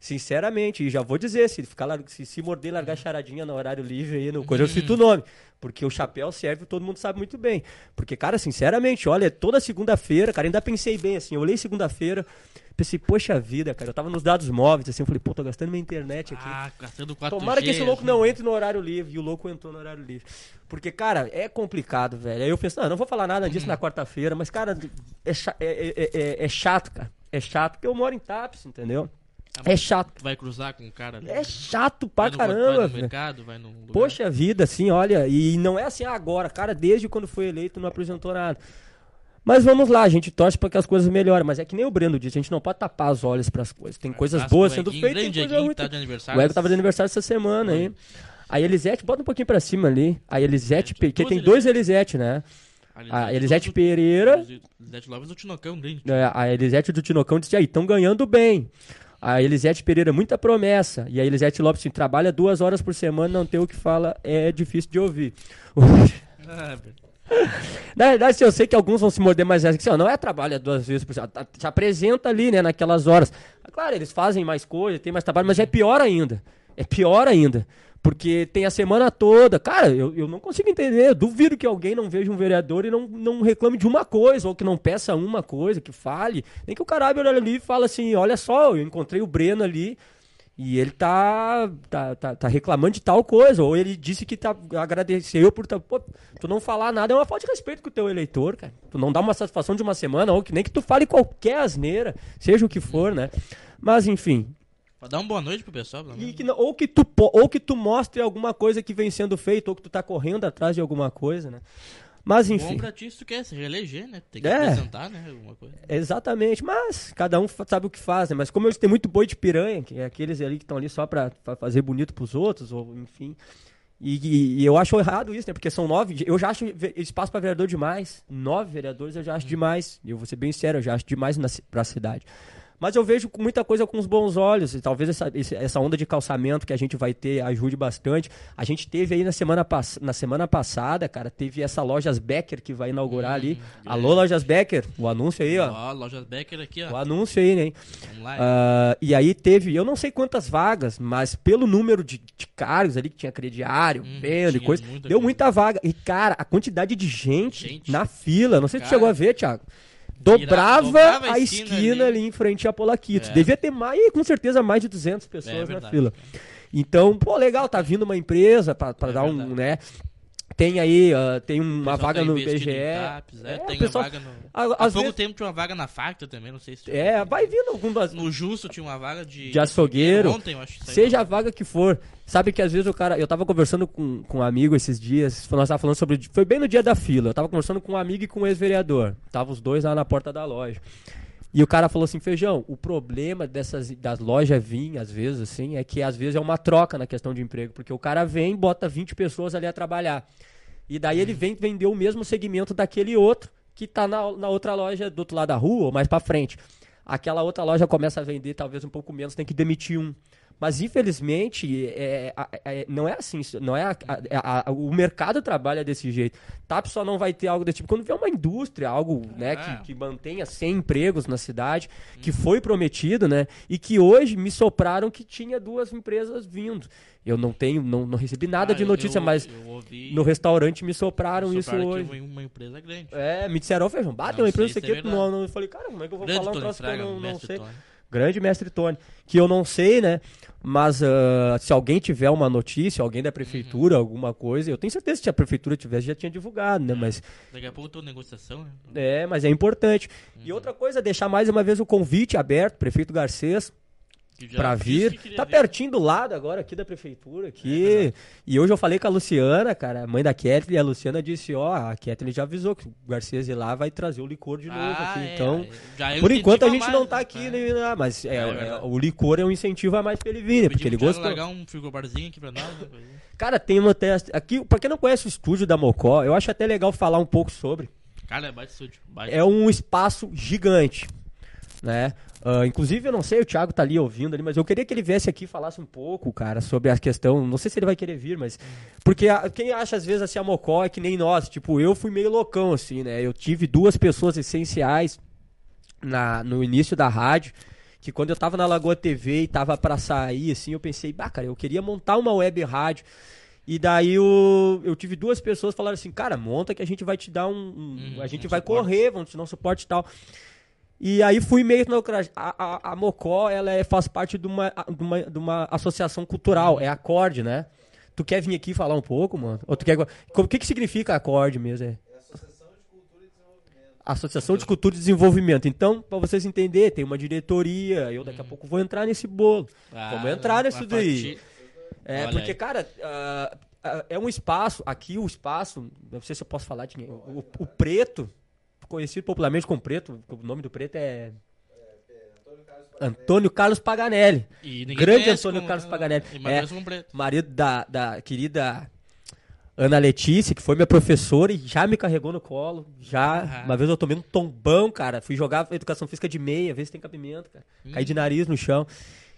Sinceramente, e já vou dizer, se ficar se, se morder e largar charadinha no horário livre aí no coisa, eu cito o nome. Porque o chapéu serve, todo mundo sabe muito bem. Porque, cara, sinceramente, olha, toda segunda-feira, cara, ainda pensei bem assim, eu olhei segunda-feira, pensei, poxa vida, cara, eu tava nos dados móveis, assim, eu falei, pô, tô gastando minha internet aqui.
Ah, gastando 4G.
Tomara que esse louco
assim.
não entre no horário livre. E o louco entrou no horário livre. Porque, cara, é complicado, velho. Aí eu penso, não, não vou falar nada disso na quarta-feira, mas, cara, é, é- é- é- é chato, cara. É chato, porque eu moro em Tapes, entendeu? É chato.
Vai cruzar com o cara ali.
É chato pra
vai no, vai
caramba,
no
velho.
mercado, vai num lugar.
Poxa vida, assim, olha, e não é assim agora, cara, desde quando foi eleito não apresentou nada. Mas vamos lá, a gente torce para que as coisas melhorem, mas é que nem o Breno disse, a gente não pode tapar os olhos para as coisas. Tem coisas boas sendo feitas, tem coisa ruim.
tá de aniversário.
O Ego tava de aniversário essa semana aí. A Elisete, bota um pouquinho pra cima ali. A Elisete,
É,
Pe- que
duas
tem dois Elisete, né? A Elisete Pereira,
Elisete Lopes do Tinocão, grande.
é, a Elisete do Tinocão disse, aí, estão ganhando bem. A Elisete Pereira, muita promessa. E a Elisete Lopes, assim, trabalha duas horas por semana, não tem o que fala, é difícil de ouvir. Na verdade, assim, eu sei que alguns vão se morder, mas é assim, não é trabalho duas vezes por semana. Tá- Se apresenta ali, né, naquelas horas. Claro, eles fazem mais coisa, tem mais trabalho, mas é pior ainda. É pior ainda. Porque tem a semana toda. Cara, eu, eu não consigo entender. Eu duvido que alguém não veja um vereador e não, não reclame de uma coisa, ou que não peça uma coisa, que fale. Nem que o caralho olhe ali e fala assim: olha só, eu encontrei o Breno ali. E ele tá, tá, tá, tá reclamando de tal coisa. Ou ele disse que tá agradeceu por. Pô, tu não falar nada é uma falta de respeito com o teu eleitor, cara. Tu não dá uma satisfação de uma semana, ou que nem que tu fale qualquer asneira, seja o que for, né? Mas enfim.
Pra dar uma boa noite pro pessoal, pelo menos.
que não- ou, que tu, ou que tu mostre alguma coisa que vem sendo feita, ou que tu tá correndo atrás de alguma coisa, né? Mas
Bom
enfim.
pra ti se tu quer se reeleger, né? Tem que
É.
apresentar, né? Alguma coisa.
Exatamente, mas cada um sabe o que faz, né? Mas como eles têm muito boi de piranha, que é aqueles ali que estão ali só pra, pra fazer bonito pros outros, ou enfim. E, e- e eu acho errado isso, né? Porque são nove. Eu já acho espaço pra vereador demais. Nove vereadores eu já acho demais. E eu vou ser bem sério, eu já acho demais na, pra cidade. Mas eu vejo muita coisa com os bons olhos. E talvez essa, essa onda de calçamento que a gente vai ter ajude bastante. A gente teve aí na semana, pass na semana passada, cara, teve essa Lojas Becker que vai inaugurar ali. Alô, Lojas Becker, o anúncio aí, ó.
Ó, Lojas Becker aqui,
O
ó.
anúncio aí, né? Ah, e aí teve, eu não sei quantas vagas, mas pelo número de, de cargos ali que tinha crediário,
Hum,
venda e coisa,
muita
deu
coisa.
muita vaga. E, cara, a quantidade de gente,
Gente.
na fila, não sei se tu
Cara.
chegou a ver, Thiago. Dobrava,
dobrava
a esquina,
esquina
ali.
ali.
em frente a Polaquitos.
É.
Devia ter mais, com certeza, mais de 200 pessoas
É
na
verdade.
fila. Então, pô, legal, tá vindo uma empresa pra, pra
É
dar um,
verdade.
né? Tem aí, ah, tem uma
pessoal
vaga
tá
no BGE.
TAPs, é,
É,
tem
pessoal-
uma vaga no...
a-
Há pouco
vezes-
tempo tinha uma vaga na Facta também, não sei se...
É, vai vindo algumas.
No Justo tinha uma vaga de...
De açougueiro.
Ontem, eu acho.
Seja a vaga que for. Sabe que às vezes o cara. Eu tava conversando com, com um amigo esses dias. Nós tava falando sobre. Foi bem no dia da fila. Eu tava conversando com um amigo e com um ex-vereador. Tava os dois lá na porta da loja. E o cara falou assim: Feijão, o problema dessas das lojas vir, às vezes, assim, é que às vezes é uma troca na questão de emprego. Porque o cara vem, bota 20 pessoas ali a trabalhar. E daí ele vem vender o mesmo segmento daquele outro que tá na, na outra loja do outro lado da rua ou mais para frente. Aquela outra loja começa a vender talvez um pouco menos, tem que demitir um. Mas infelizmente é, é, é, não é assim, não é a, o mercado trabalha desse jeito. TAP só não vai ter algo desse tipo quando vê uma indústria, algo né, que, é. que mantenha 100 empregos na cidade, que foi prometido, né? E que hoje me sopraram que tinha duas empresas vindo. Eu não tenho, não, não recebi nada ah, de notícia, eu, mas eu no restaurante me sopraram, isso hoje.
Que uma empresa grande.
É, me disseram, feijão, bate uma empresa aqui. É não, não, eu falei, cara, como é que eu vou grande falar um troço que eu não, não sei? Tony. Grande mestre Tony. Que eu não sei, né? Mas uh, se alguém tiver uma notícia, alguém da prefeitura, uhum. alguma coisa, eu tenho certeza que se a prefeitura tivesse, já tinha divulgado, né? Mas.
Daqui a pouco tô negociação, né?
É, mas é importante. Uhum. E outra coisa, deixar mais uma vez o convite aberto, prefeito Garcês para vir. Tá ver. pertinho do lado agora aqui da prefeitura aqui. É e hoje eu falei com a Luciana, cara, mãe da Kathleen, e a Luciana disse, ó, a Kathleen já avisou que o Garcês ir lá vai trazer o licor de novo ah, aqui. É, então, é. por enquanto a gente mais, não tá aqui, é. né, mas é, é o licor é um incentivo a mais pra ele vir, né, porque ele gostou.
largar um frigobarzinho aqui pra nós, né?
Cara, tem uma teste aqui, para quem não conhece o estúdio da Mocó, eu acho até legal falar um pouco sobre.
Cara, é baita estúdio.
Baita. É um espaço gigante né? Uh, inclusive, eu não sei, o Thiago tá ali ouvindo ali, mas eu queria que ele viesse aqui e falasse um pouco, cara, sobre a questão. Não sei se ele vai querer vir, mas. Porque a, quem acha, às vezes, assim, a Mocó é que nem nós. Tipo, eu fui meio loucão, assim, né? Eu tive duas pessoas essenciais na, no início da rádio. Que quando eu tava na Lagoa TV e tava para sair, assim, eu pensei, bah, cara, eu queria montar uma web rádio. E daí eu, eu tive duas pessoas falaram assim, cara, monta que a gente vai te dar um. um hum, a gente um vai suporte. correr, vamos te dar um suporte e tal. E aí fui meio na a, a, a Mocó, ela é, faz parte de uma, de, uma, de uma associação cultural, é acorde, né? Tu quer vir aqui falar um pouco, mano? Ou tu quer... O que, que significa acorde mesmo? É? Associação de Cultura e Desenvolvimento. Associação de Cultura e Desenvolvimento. Então, para vocês entenderem, tem uma diretoria, eu daqui a pouco vou entrar nesse bolo. Ah, Vamos entrar nisso daí. É, Olha porque, aí. cara, uh, uh, é um espaço, aqui o espaço, não sei se eu posso falar de o, o preto, conhecido popularmente como Preto, o nome do Preto é Antônio Carlos Paganelli. Grande Antônio Carlos Paganelli. É, marido da, da querida Ana Letícia, que foi minha professora e já me carregou no colo. Já, ah. uma vez eu tomei um tombão, cara. Fui jogar educação física de meia, ver se tem cabimento, cara. Hum. Caí de nariz no chão.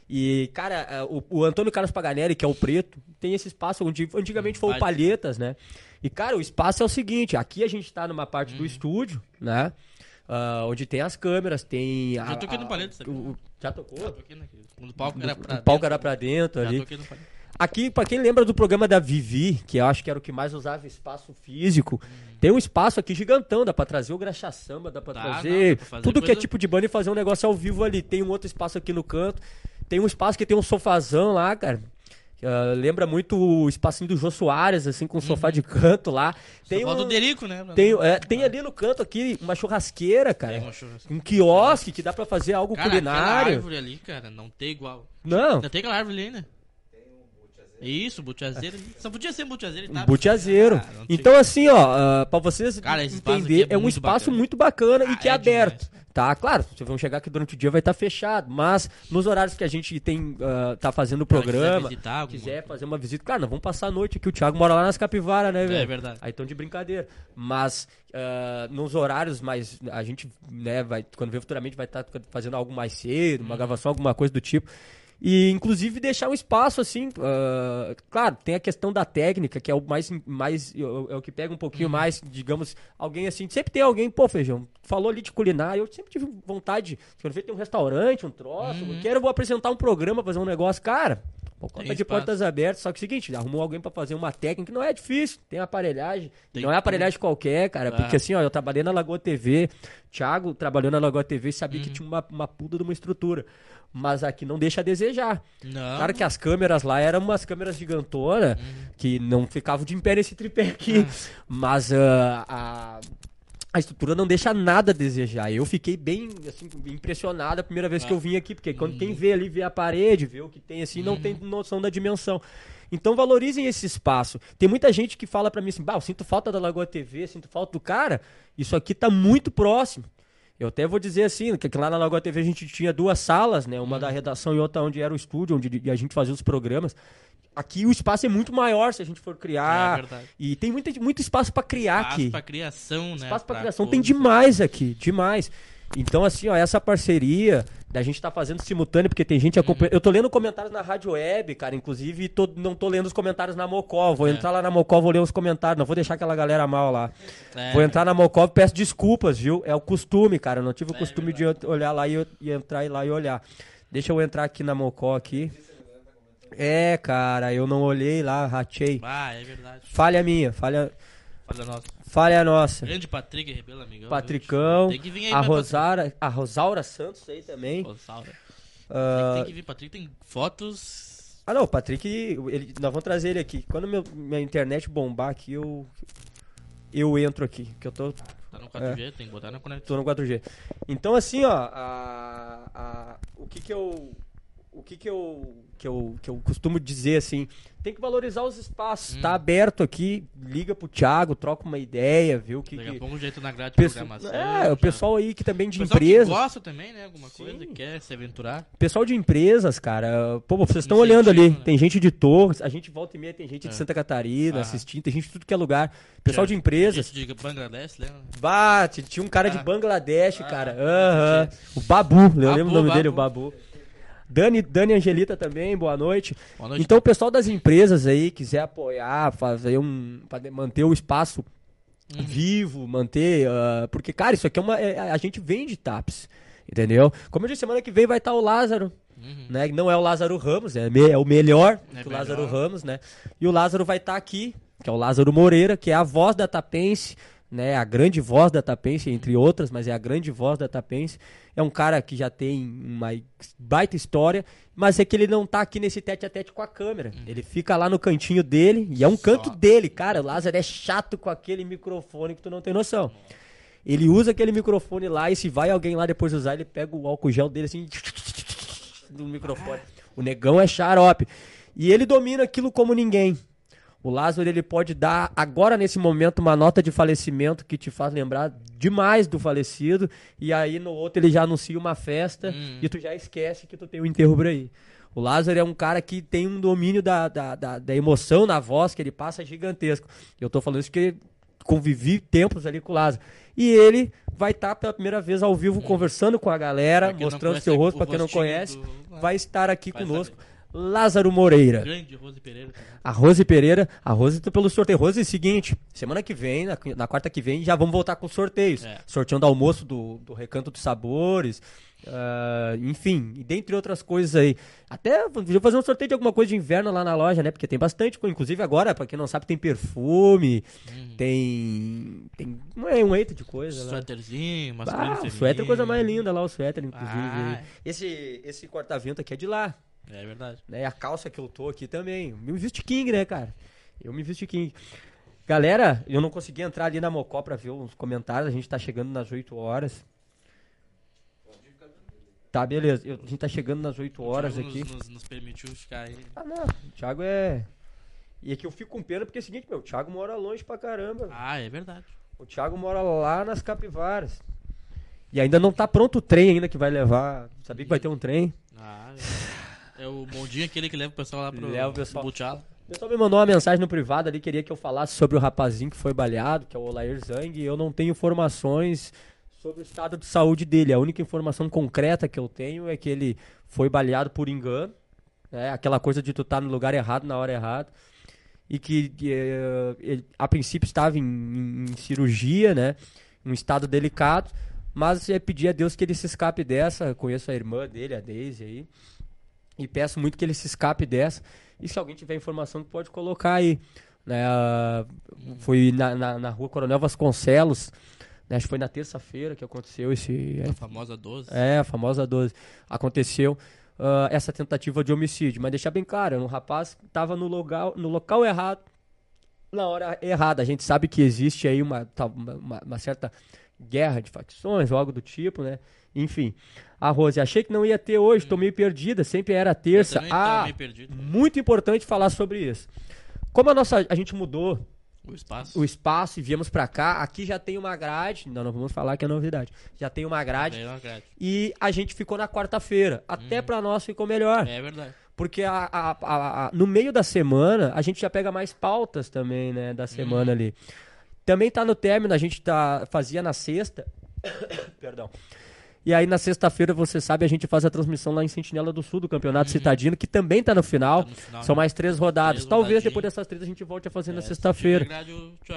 E, cara, é, o, o, Antônio Carlos Paganelli, que é o preto, tem esse espaço onde antigamente foi o Palhetas, né? E, cara, o espaço é o seguinte: aqui a gente tá numa parte hum. do estúdio, né? Uh, onde tem as câmeras, tem.
Já toquei no Palhetas, sabe? O,
já tocou? Já
toquei naquele. Quando o palco era pra
o dentro. palco era pra dentro já ali. Toquei no. Aqui, para quem lembra do programa da Vivi, que eu acho que era o que mais usava espaço físico, hum. tem um espaço aqui gigantão, dá pra trazer o graxa samba, dá pra tá, trazer não, dá tudo que é tipo de banda e fazer um negócio ao vivo ali. Tem um outro espaço aqui no canto. Tem um espaço que tem um sofazão lá, cara. Uh, lembra muito o espacinho do Jô Soares, assim, com um sofá uhum. de canto lá.
Tem um, do Derico, né?
Tem, é, tem ali no canto aqui uma churrasqueira, cara. Uma churrasqueira. Um quiosque que dá pra fazer algo cara, culinário.
árvore ali, cara, não tem igual.
Não.
Ainda tem aquela árvore ali ainda. Isso, butiazeiro. Só podia ser butiazeiro. Tá?
Butiazeiro. Ah, então, assim, ó, uh, pra vocês Cara, entender, é, é, um espaço bacana. muito bacana ah, e que é, é aberto. Demais. Tá, claro, vocês vão chegar aqui durante o dia vai estar tá fechado, mas nos horários que a gente tem, uh, tá fazendo o programa, quiser, visitar quiser fazer uma visita, cara, nós vamos passar a noite aqui, o Thiago mora lá nas Capivaras, né, é velho?
É verdade.
Aí estão de brincadeira. Mas uh, nos horários mais, a gente, né, vai, quando vê futuramente vai estar tá fazendo algo mais cedo, uma hum. gravação, alguma coisa do tipo. E, inclusive, deixar um espaço, assim, uh, claro, tem a questão da técnica, que é o mais, mais é o que pega um pouquinho uhum. mais, digamos, alguém assim, sempre tem alguém, pô, Feijão, falou ali de culinária, eu sempre tive vontade, quero ver, tem um restaurante, um troço, uhum. quero, vou apresentar um programa, fazer um negócio, cara, Conta de portas abertas, só que é o seguinte, arrumou alguém para fazer uma técnica, não é difícil, tem aparelhagem, tem não é aparelhagem qualquer, cara, ah. porque assim, ó, eu trabalhei na Lagoa TV, Thiago trabalhou na Lagoa TV e sabia uhum. que tinha uma, uma puta de uma estrutura mas aqui não deixa a desejar. Não. Claro que as câmeras lá eram umas câmeras gigantonas uhum. que não ficavam de em pé nesse tripé aqui, uhum. mas uh, a a estrutura não deixa nada a desejar. Eu fiquei bem assim, impressionado a primeira vez que eu vim aqui, porque quando uhum. quem vê ali, vê a parede, vê o que tem assim, não tem uhum. noção da dimensão. Então valorizem esse espaço. Tem muita gente que fala para mim assim, bah, eu sinto falta da Lagoa TV, sinto falta do cara. Isso aqui tá muito próximo. Eu até vou dizer assim, que lá na Lagoa TV a gente tinha duas salas, né? Uma da redação e outra onde era o estúdio, onde a gente fazia os programas. aqui o espaço é muito maior se a gente for
É
criar.
verdade.
e tem muito, muito espaço pra criar
Espaço
aqui.
pra criação, né?
Espaço Pra criação tem demais aqui, demais. Então, assim, ó, essa parceria da gente tá fazendo simultâneo, porque tem gente
Uhum.
acompanhando. Eu tô lendo comentários na Rádio Web, cara, inclusive tô- não tô lendo os comentários na Mocó. Vou
É.
entrar lá na Mocó, vou ler os comentários, não vou deixar aquela galera mal lá.
É.
Vou entrar na Mocó e peço desculpas, viu? É o costume, cara. Eu não tive o
É
costume de olhar lá e, e entrar lá e olhar. Deixa eu entrar aqui na Mocó aqui. É, cara, eu não olhei lá, ratei.
Ah, é verdade.
Falha minha, falha,
Fala nossa.
falha nossa.
Grande Patrick Rebelo, amigão.
Patricão,
Tem que vir aí,
a Rosara, a Rosaura Santos aí também.
Salve.
Ah,
Tem que vir, Patrick tem fotos.
ah não, o Patrick, ele- nós vamos trazer ele aqui. Quando meu- minha internet bombar aqui, eu eu entro aqui, que eu tô
Tá no 4G, tem que botar na conexão.
tô no 4G. Então assim, ó, a, a- o que que eu o que que eu que eu que eu costumo dizer assim, tem que valorizar os espaços.
Hum.
Tá aberto aqui, liga pro Thiago, troca uma ideia, viu o que
Daqui a
que
pouco um jeito na grade de
Pesso-
programação.
é,
já-
o pessoal aí que também de
pessoal que
empresas.
gosta também, né? Alguma coisa,
Sim.
quer se aventurar.
Pessoal de empresas, cara, pô, vocês estão olhando ali,
né?
tem gente de Torres, a gente volta e meia, tem gente de
É.
Santa Catarina
Ah.
assistindo, tem gente de tudo que é lugar. Pessoal de
Gente
empresas,
de Bangladesh, lembra?
bate, tinha um cara de
Ah.
Bangladesh,
Ah,
cara, aham, o Babu, eu
Babu,
lembro o nome dele, o
Babu.
Dani, Dani Angelita também, boa noite.
Boa noite.
Então o pessoal das empresas aí quiser apoiar, fazer um, manter o espaço
Uhum.
vivo, manter, ah, porque cara, isso aqui é uma, é- a gente vende TAPS, entendeu? Como eu disse, semana que vem vai estar o Lázaro,
Uhum.
né? Não é o Lázaro Ramos, é, me- é o melhor
É
que o Lázaro. Ramos, né? E o Lázaro vai estar aqui, que é o Lázaro Moreira, que é a voz da Tapense, né? A grande voz da Tapense, entre outras, mas é a grande voz da Tapense. É um cara que já tem uma baita história, mas é que ele não tá aqui nesse tete a tete com a câmera. Ele fica lá no cantinho dele, e é um canto dele, cara. O Lázaro é chato com aquele microfone que tu não tem noção. Ele usa aquele microfone lá e se vai alguém lá depois usar, ele pega o álcool gel dele assim do microfone. O negão é xarope. E ele domina aquilo como ninguém. O Lázaro ele pode dar agora nesse momento uma nota de falecimento que te faz lembrar demais do falecido e aí no outro ele já anuncia uma festa
Hum.
e tu já esquece que tu tem um enterro por aí. O Lázaro é um cara que tem um domínio da, da, da, da emoção na voz que ele passa gigantesco. Eu tô falando isso porque convivi tempos ali com o Lázaro. E ele vai estar pela primeira vez ao vivo conversando com a galera, mostrando seu rosto para quem não conhece.
do-
Vai estar aqui
Vai
conosco. Lázaro Moreira.
Grande Rose Pereira.
A Rose Pereira, a Rose tá pelo sorteio. Rose, é o seguinte, semana que vem, na, na quarta que vem, já vamos voltar com sorteios.
É.
Sorteando almoço do, do Recanto dos Sabores, ah, enfim, e dentre outras coisas aí. Até podia fazer um sorteio de alguma coisa de inverno lá na loja, né? Porque tem bastante. Inclusive agora, pra quem não sabe, tem perfume,
Uhum.
tem. Tem um, um eito de coisa lá.
Suéterzinho, masculino,
Ah, o suéter é a coisa mais linda lá, o suéter, inclusive.
Ah,
Esse, esse corta-vento aqui é de lá
é verdade.
né? A calça que eu tô aqui também. Me visto King, né, cara? Eu me visto King. Galera, eu não consegui entrar ali na Mocó pra ver os comentários. A gente tá chegando nas 8 horas. Tá, beleza. Eu- a gente tá chegando nas 8 horas
Thiago
aqui.
Nos, nos, nos permitiu ficar aí.
Ah, não. O Thiago é. E aqui eu fico com pena porque é o seguinte, meu, o Thiago mora longe pra caramba.
Ah, é verdade.
O Thiago mora lá nas Capivaras. E ainda não tá pronto o trem ainda que vai levar. Sabia que vai ter um trem?
Ah, é. É o bondinho aquele que leva o pessoal lá pro
Leva o pessoal.
Butiala.
O pessoal me mandou uma mensagem no privado ali, queria que eu falasse sobre o rapazinho que foi baleado, que é o Olair Zang, e eu não tenho informações sobre o estado de saúde dele. A única informação concreta que eu tenho é que ele foi baleado por engano, né? aquela coisa de tu estar no lugar errado na hora errada, e que eh, ele, a princípio estava em, em- em cirurgia, né? em um estado delicado, mas é pedir a Deus que ele se escape dessa. Eu conheço a irmã dele, a Daisy aí, e peço muito que ele se escape dessa. E se alguém tiver informação, pode colocar aí. Né, foi na, na, na rua Coronel Vasconcelos, né, acho que foi na terça-feira que aconteceu esse.
A famosa 12.
É, a famosa 12. Aconteceu ah, essa tentativa de homicídio. Mas deixar bem claro, um rapaz estava no local, no local errado, na hora errada. A gente sabe que existe aí uma, uma- uma certa guerra de facções ou algo do tipo, né? Enfim. A Rose, achei que não ia ter hoje, tô meio perdida, sempre era terça. Ah, muito importante falar sobre isso. Como a nossa, a gente mudou
O espaço.
o espaço e viemos pra cá, aqui já tem uma grade, não, não vamos falar que é novidade. Já tem uma grade
É uma grade.
e a gente ficou na quarta-feira. Até pra nós ficou melhor.
É verdade.
Porque a, a- a- a- no meio da semana, a gente já pega mais pautas também, né? Da semana ali. Também tá no término, a gente tá, fazia na sexta. Perdão. E aí na sexta-feira, você sabe, a gente faz a transmissão lá em Sentinela do Sul, do Campeonato Citadino, que também tá no final.
Tá no final,
São
né?
mais três rodadas.
Três
Talvez depois dessas três a gente volte a fazer na
É, se
sexta-feira.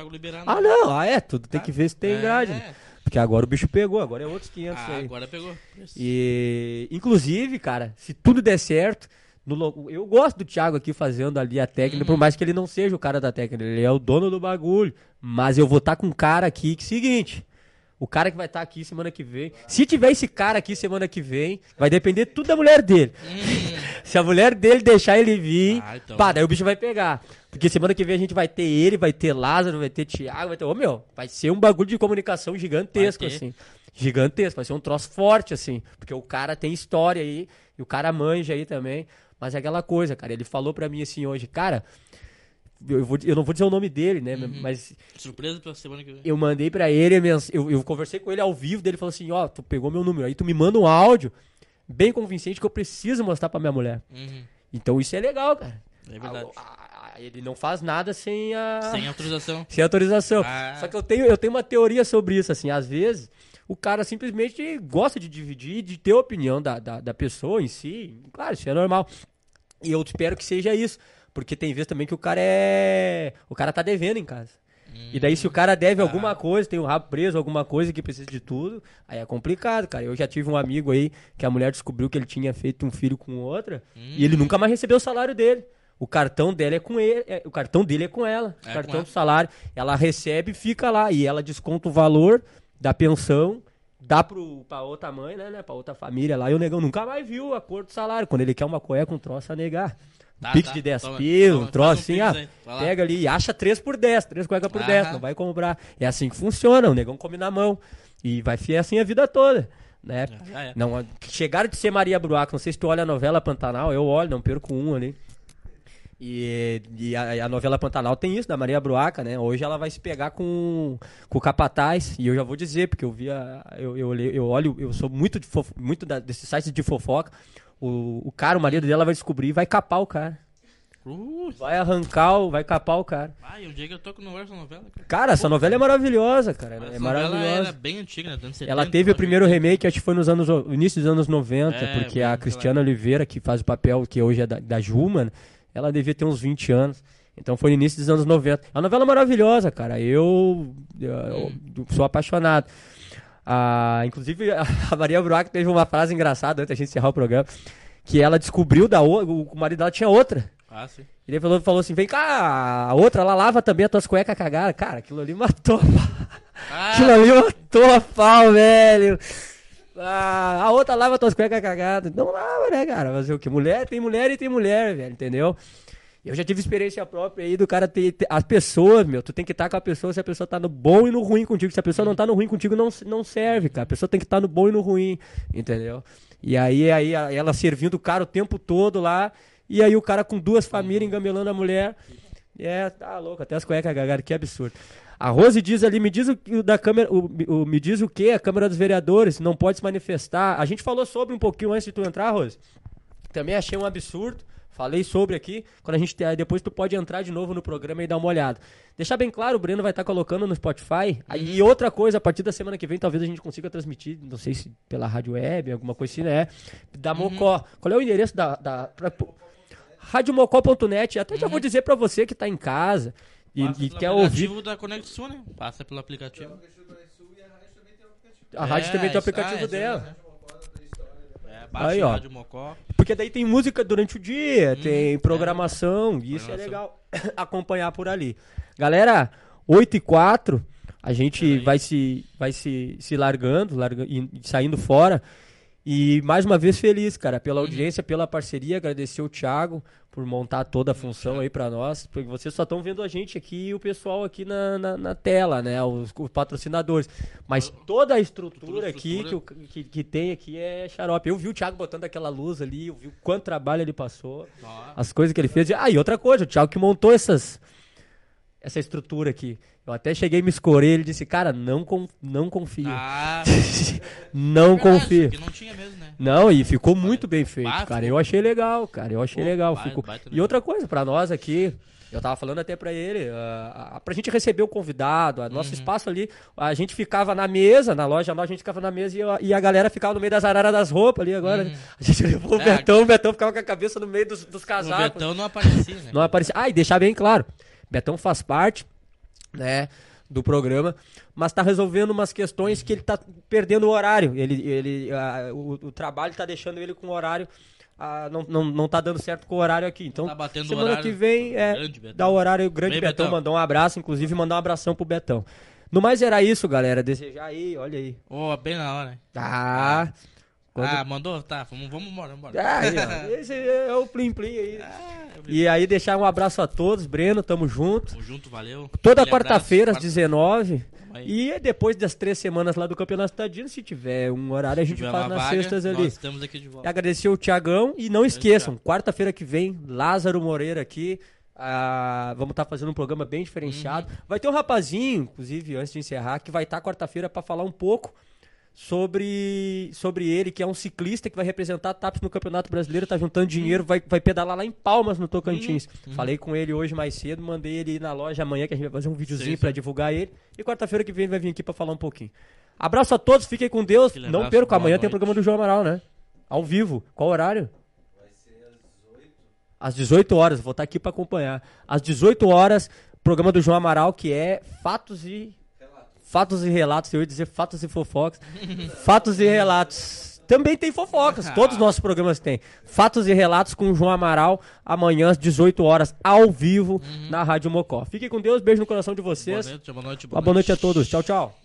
liberar,
Ah, não, ah, é, tudo tem
Tá?
que ver se tem
É,
grade. né? Porque agora o bicho pegou, agora é outros 500
Ah,
aí.
agora pegou.
E, inclusive, cara, se tudo der certo, no eu gosto do Thiago aqui fazendo ali a técnica, por mais que ele não seja o cara da técnica, ele é o dono do bagulho. Mas eu vou estar com um cara aqui que é o seguinte. O cara que vai estar aqui semana que vem. Se tiver esse cara aqui semana que vem, vai depender tudo da mulher dele. Se a mulher dele deixar ele vir,
Ah, então.
pá, daí o bicho vai pegar. Porque semana que vem a gente vai ter ele, vai ter Lázaro, vai ter Thiago, vai ter. Ô meu, vai ser um bagulho de comunicação gigantesco, assim. Gigantesco, vai ser um troço forte, assim. Porque o cara tem história aí, e o cara manja aí também. Mas é aquela coisa, cara. Ele falou pra mim assim hoje, cara. Eu, vou- eu não vou dizer o nome dele, né?
Uhum.
Mas
Surpresa pra semana que vem.
eu mandei pra ele, eu, eu conversei com ele ao vivo, dele falou assim, ó, tu pegou meu número, aí tu me manda um áudio bem convincente que eu preciso mostrar pra minha mulher.
Uhum.
Então isso é legal, cara.
É verdade.
A- a- ele não faz nada sem a
Sem autorização.
sem autorização.
Ah.
Só que eu tenho, eu tenho uma teoria sobre isso, assim, às vezes o cara simplesmente gosta de dividir, de ter a opinião da, da, da pessoa em si. Claro, isso é normal. E eu espero que seja isso. Porque tem vezes também que o cara é. O cara tá devendo em casa. E daí, se o cara deve alguma coisa, tem o rabo preso, alguma coisa que precisa de tudo, aí é complicado, cara. Eu já tive um amigo aí que a mulher descobriu que ele tinha feito um filho com outra e ele nunca mais recebeu o salário dele. O cartão dela é com ele, é- o cartão dele é com ela.
É
o cartão do salário, ela recebe e fica lá e ela desconta o valor da pensão, dá pro pra outra mãe, né, né, para outra família lá. E o negão nunca mais viu a cor do salário. Quando ele quer uma cueca, um troço a negar.
Tá,
Pix
tá.
de 10
Toma,
pila,
toma,
um troço
um
assim, ah, pega ali e acha 3 por 10, 3 cuecas por 10,
Aham.
não vai comprar. É assim que funciona, o negão come na mão. E vai ser assim a vida toda, né?
Já é.
Não, chegaram de ser Maria Bruaca, não sei se tu olha a novela Pantanal, eu olho, não perco um ali. E, e a, a novela Pantanal tem isso, da Maria Bruaca, né? Hoje ela vai se pegar com, com o Capataz, e eu já vou dizer, porque eu vi a, eu, eu, eu olho, eu sou muito, de fofo, muito da, desses sites de fofoca. O, o cara, o marido dela vai descobrir e vai capar o cara.
Uh,
Vai arrancar, o, vai capar o cara.
ai, um dia que eu tô com no essa novela, cara.
Cara, essa novela é maravilhosa, cara.
Essa
É maravilhosa.
era bem antiga, né? dos anos 70,
Ela teve o primeiro remake, acho que foi nos anos, no início dos anos 90,
É,
porque a Cristiana Oliveira, que faz o papel que hoje é da, da Juma, né, ela devia ter uns 20 anos. Então foi no início dos anos 90. É uma novela maravilhosa, cara. Eu, eu- eu sou apaixonado. Ah, inclusive, a Maria Bruac teve uma frase engraçada antes da gente encerrar o programa, que ela descobriu da o, o marido dela tinha outra.
Ah, sim.
Ele falou, falou assim: vem cá, a outra, ela lava também as tuas cuecas cagadas. Cara, aquilo ali matou. Aquilo
Ah,
ali matou a pau, velho. Ah, a outra lava tuas cuecas cagadas. Não lava, né, cara? Fazer o que? Mulher tem mulher e tem mulher, velho, entendeu? Eu já tive experiência própria aí do cara ter, ter- As pessoas, meu, tu tem que estar com a pessoa se a pessoa tá no bom e no ruim contigo. Se a pessoa não tá no ruim contigo, não, não serve, cara. A pessoa tem que estar no bom e no ruim, entendeu? E aí, aí ela servindo o cara o tempo todo lá. E aí o cara com duas famílias engamelando a mulher. É, tá louco, até as cuecas cagaram, que absurdo. A Rose diz ali, me diz o, o da câmera, o, o- me diz o que? A Câmara dos Vereadores não pode se manifestar. A gente falou sobre um pouquinho antes de tu entrar, Rose. Também achei um absurdo. Falei sobre aqui. Quando a gente ter- depois tu pode entrar de novo no programa e dar uma olhada. Deixar bem claro, o Breno vai estar colocando no Spotify. E outra coisa, a partir da semana que vem, talvez a gente consiga transmitir, não sei se pela rádio web, alguma coisa assim, né? Da Mocó. Qual é o endereço da. da pra, radiomocó.net. Até já vou dizer pra você que tá em casa e,
passa
e
pelo
quer ouvir.
aplicativo da né? Passa pelo aplicativo.
A rádio
É,
também tem o aplicativo
ah, isso
dela.
mesmo, né? É, baixa
Aí, ó.
Rádio Mocó.
Porque daí tem música durante o dia, tem programação, e isso é legal acompanhar por ali. Galera, 8 e 4, a gente vai se vai se, se largando, larga, e saindo fora. E mais uma vez feliz, cara, pela audiência, pela parceria, agradecer o Thiago por montar toda a função aí pra nós, porque vocês só estão vendo a gente aqui e o pessoal aqui na, na, na tela, né, os, os patrocinadores. Mas toda a estrutura aqui que, o- que, que tem aqui é xarope. Eu vi o Thiago botando aquela luz ali, eu vi o quanto trabalho ele passou, as coisas que ele fez. Ah, e outra coisa, o Thiago que montou essas essa estrutura aqui. Eu até cheguei a me escorrer, ele disse, cara, não, con não confia.
Ah,
não
verdade,
confia.
que não tinha mesmo, né?
Não, e ficou muito bem feito,
Ah,
cara. Eu achei legal, cara. Eu achei
Pô,
legal. ficou... E outra coisa, pra nós aqui, eu tava falando até pra ele, ah, pra gente receber o convidado, a
Uhum.
nosso espaço ali, a gente ficava na mesa, na loja, nós a gente ficava na mesa e, a- e a galera ficava no meio das araras das roupas ali agora. né? A gente levou o
É,
Betão, o Betão ficava com a cabeça no meio dos, dos
O
casacos.
Betão não aparecia, né?
Não aparecia. Ah, e deixar bem claro, Betão faz parte, né, do programa, mas tá resolvendo umas questões que ele tá perdendo o horário. Ele, ele, o, o trabalho tá deixando ele com o horário, ah, não, não, não tá dando certo com o horário aqui. Então,
Tá
semana que vem, é,
grande, Betão.
dá o horário grande. Betão,
Betão.
mandou um abraço, inclusive mandar um abração pro Betão. No mais era isso, galera. Desejar aí, olha aí.
Ô, bem na hora.
Ah, quando-
Ah, mandou? Tá, vamos, vamos embora, vamos embora.
ah, aí. Esse é o Plim Plim aí.
Ah, vi.
E aí, deixar um abraço a todos. Breno, tamo junto.
Tamo junto, valeu.
Toda quarta-feira, às
abraço,
19
Tamo aí.
E depois das três semanas lá do Campeonato Estadino, se tiver um horário, a gente faz nas
vaga,
sextas ali.
Nós estamos aqui de volta.
Agradecer o Tiagão e não esqueçam, quarta-feira que vem, Lázaro Moreira aqui. ah, vamos estar fazendo um programa bem diferenciado.
Uhum.
Vai ter um rapazinho, inclusive, antes de encerrar, que vai estar quarta-feira para falar um pouco sobre, sobre ele, que é um ciclista que vai representar a TAPS no Campeonato Brasileiro, tá juntando dinheiro, vai, vai pedalar lá em Palmas, no Tocantins.
Uhum.
Falei com ele hoje mais cedo, mandei ele ir na loja amanhã, que a gente vai fazer um videozinho para divulgar ele. E quarta-feira que vem ele vai vir aqui para falar um pouquinho. Abraço a todos, fiquem com Deus. Não percam, amanhã tem o
noite.
programa do João Amaral, né? Ao vivo. Qual horário? Às 18 horas, vou estar aqui para acompanhar. Às 18 horas, programa do João Amaral, que é Fatos e Fatos e Relatos, eu ia dizer Fatos e Fofocas. fatos e Relatos. Também tem fofocas, todos os nossos programas têm. Fatos e Relatos com o João Amaral, amanhã às 18 horas, ao vivo, na Rádio Mocó. Fiquem com Deus, beijo no coração de
Boa
vocês.
noite, boa noite,
Uma boa noite a todos. Tchau, tchau.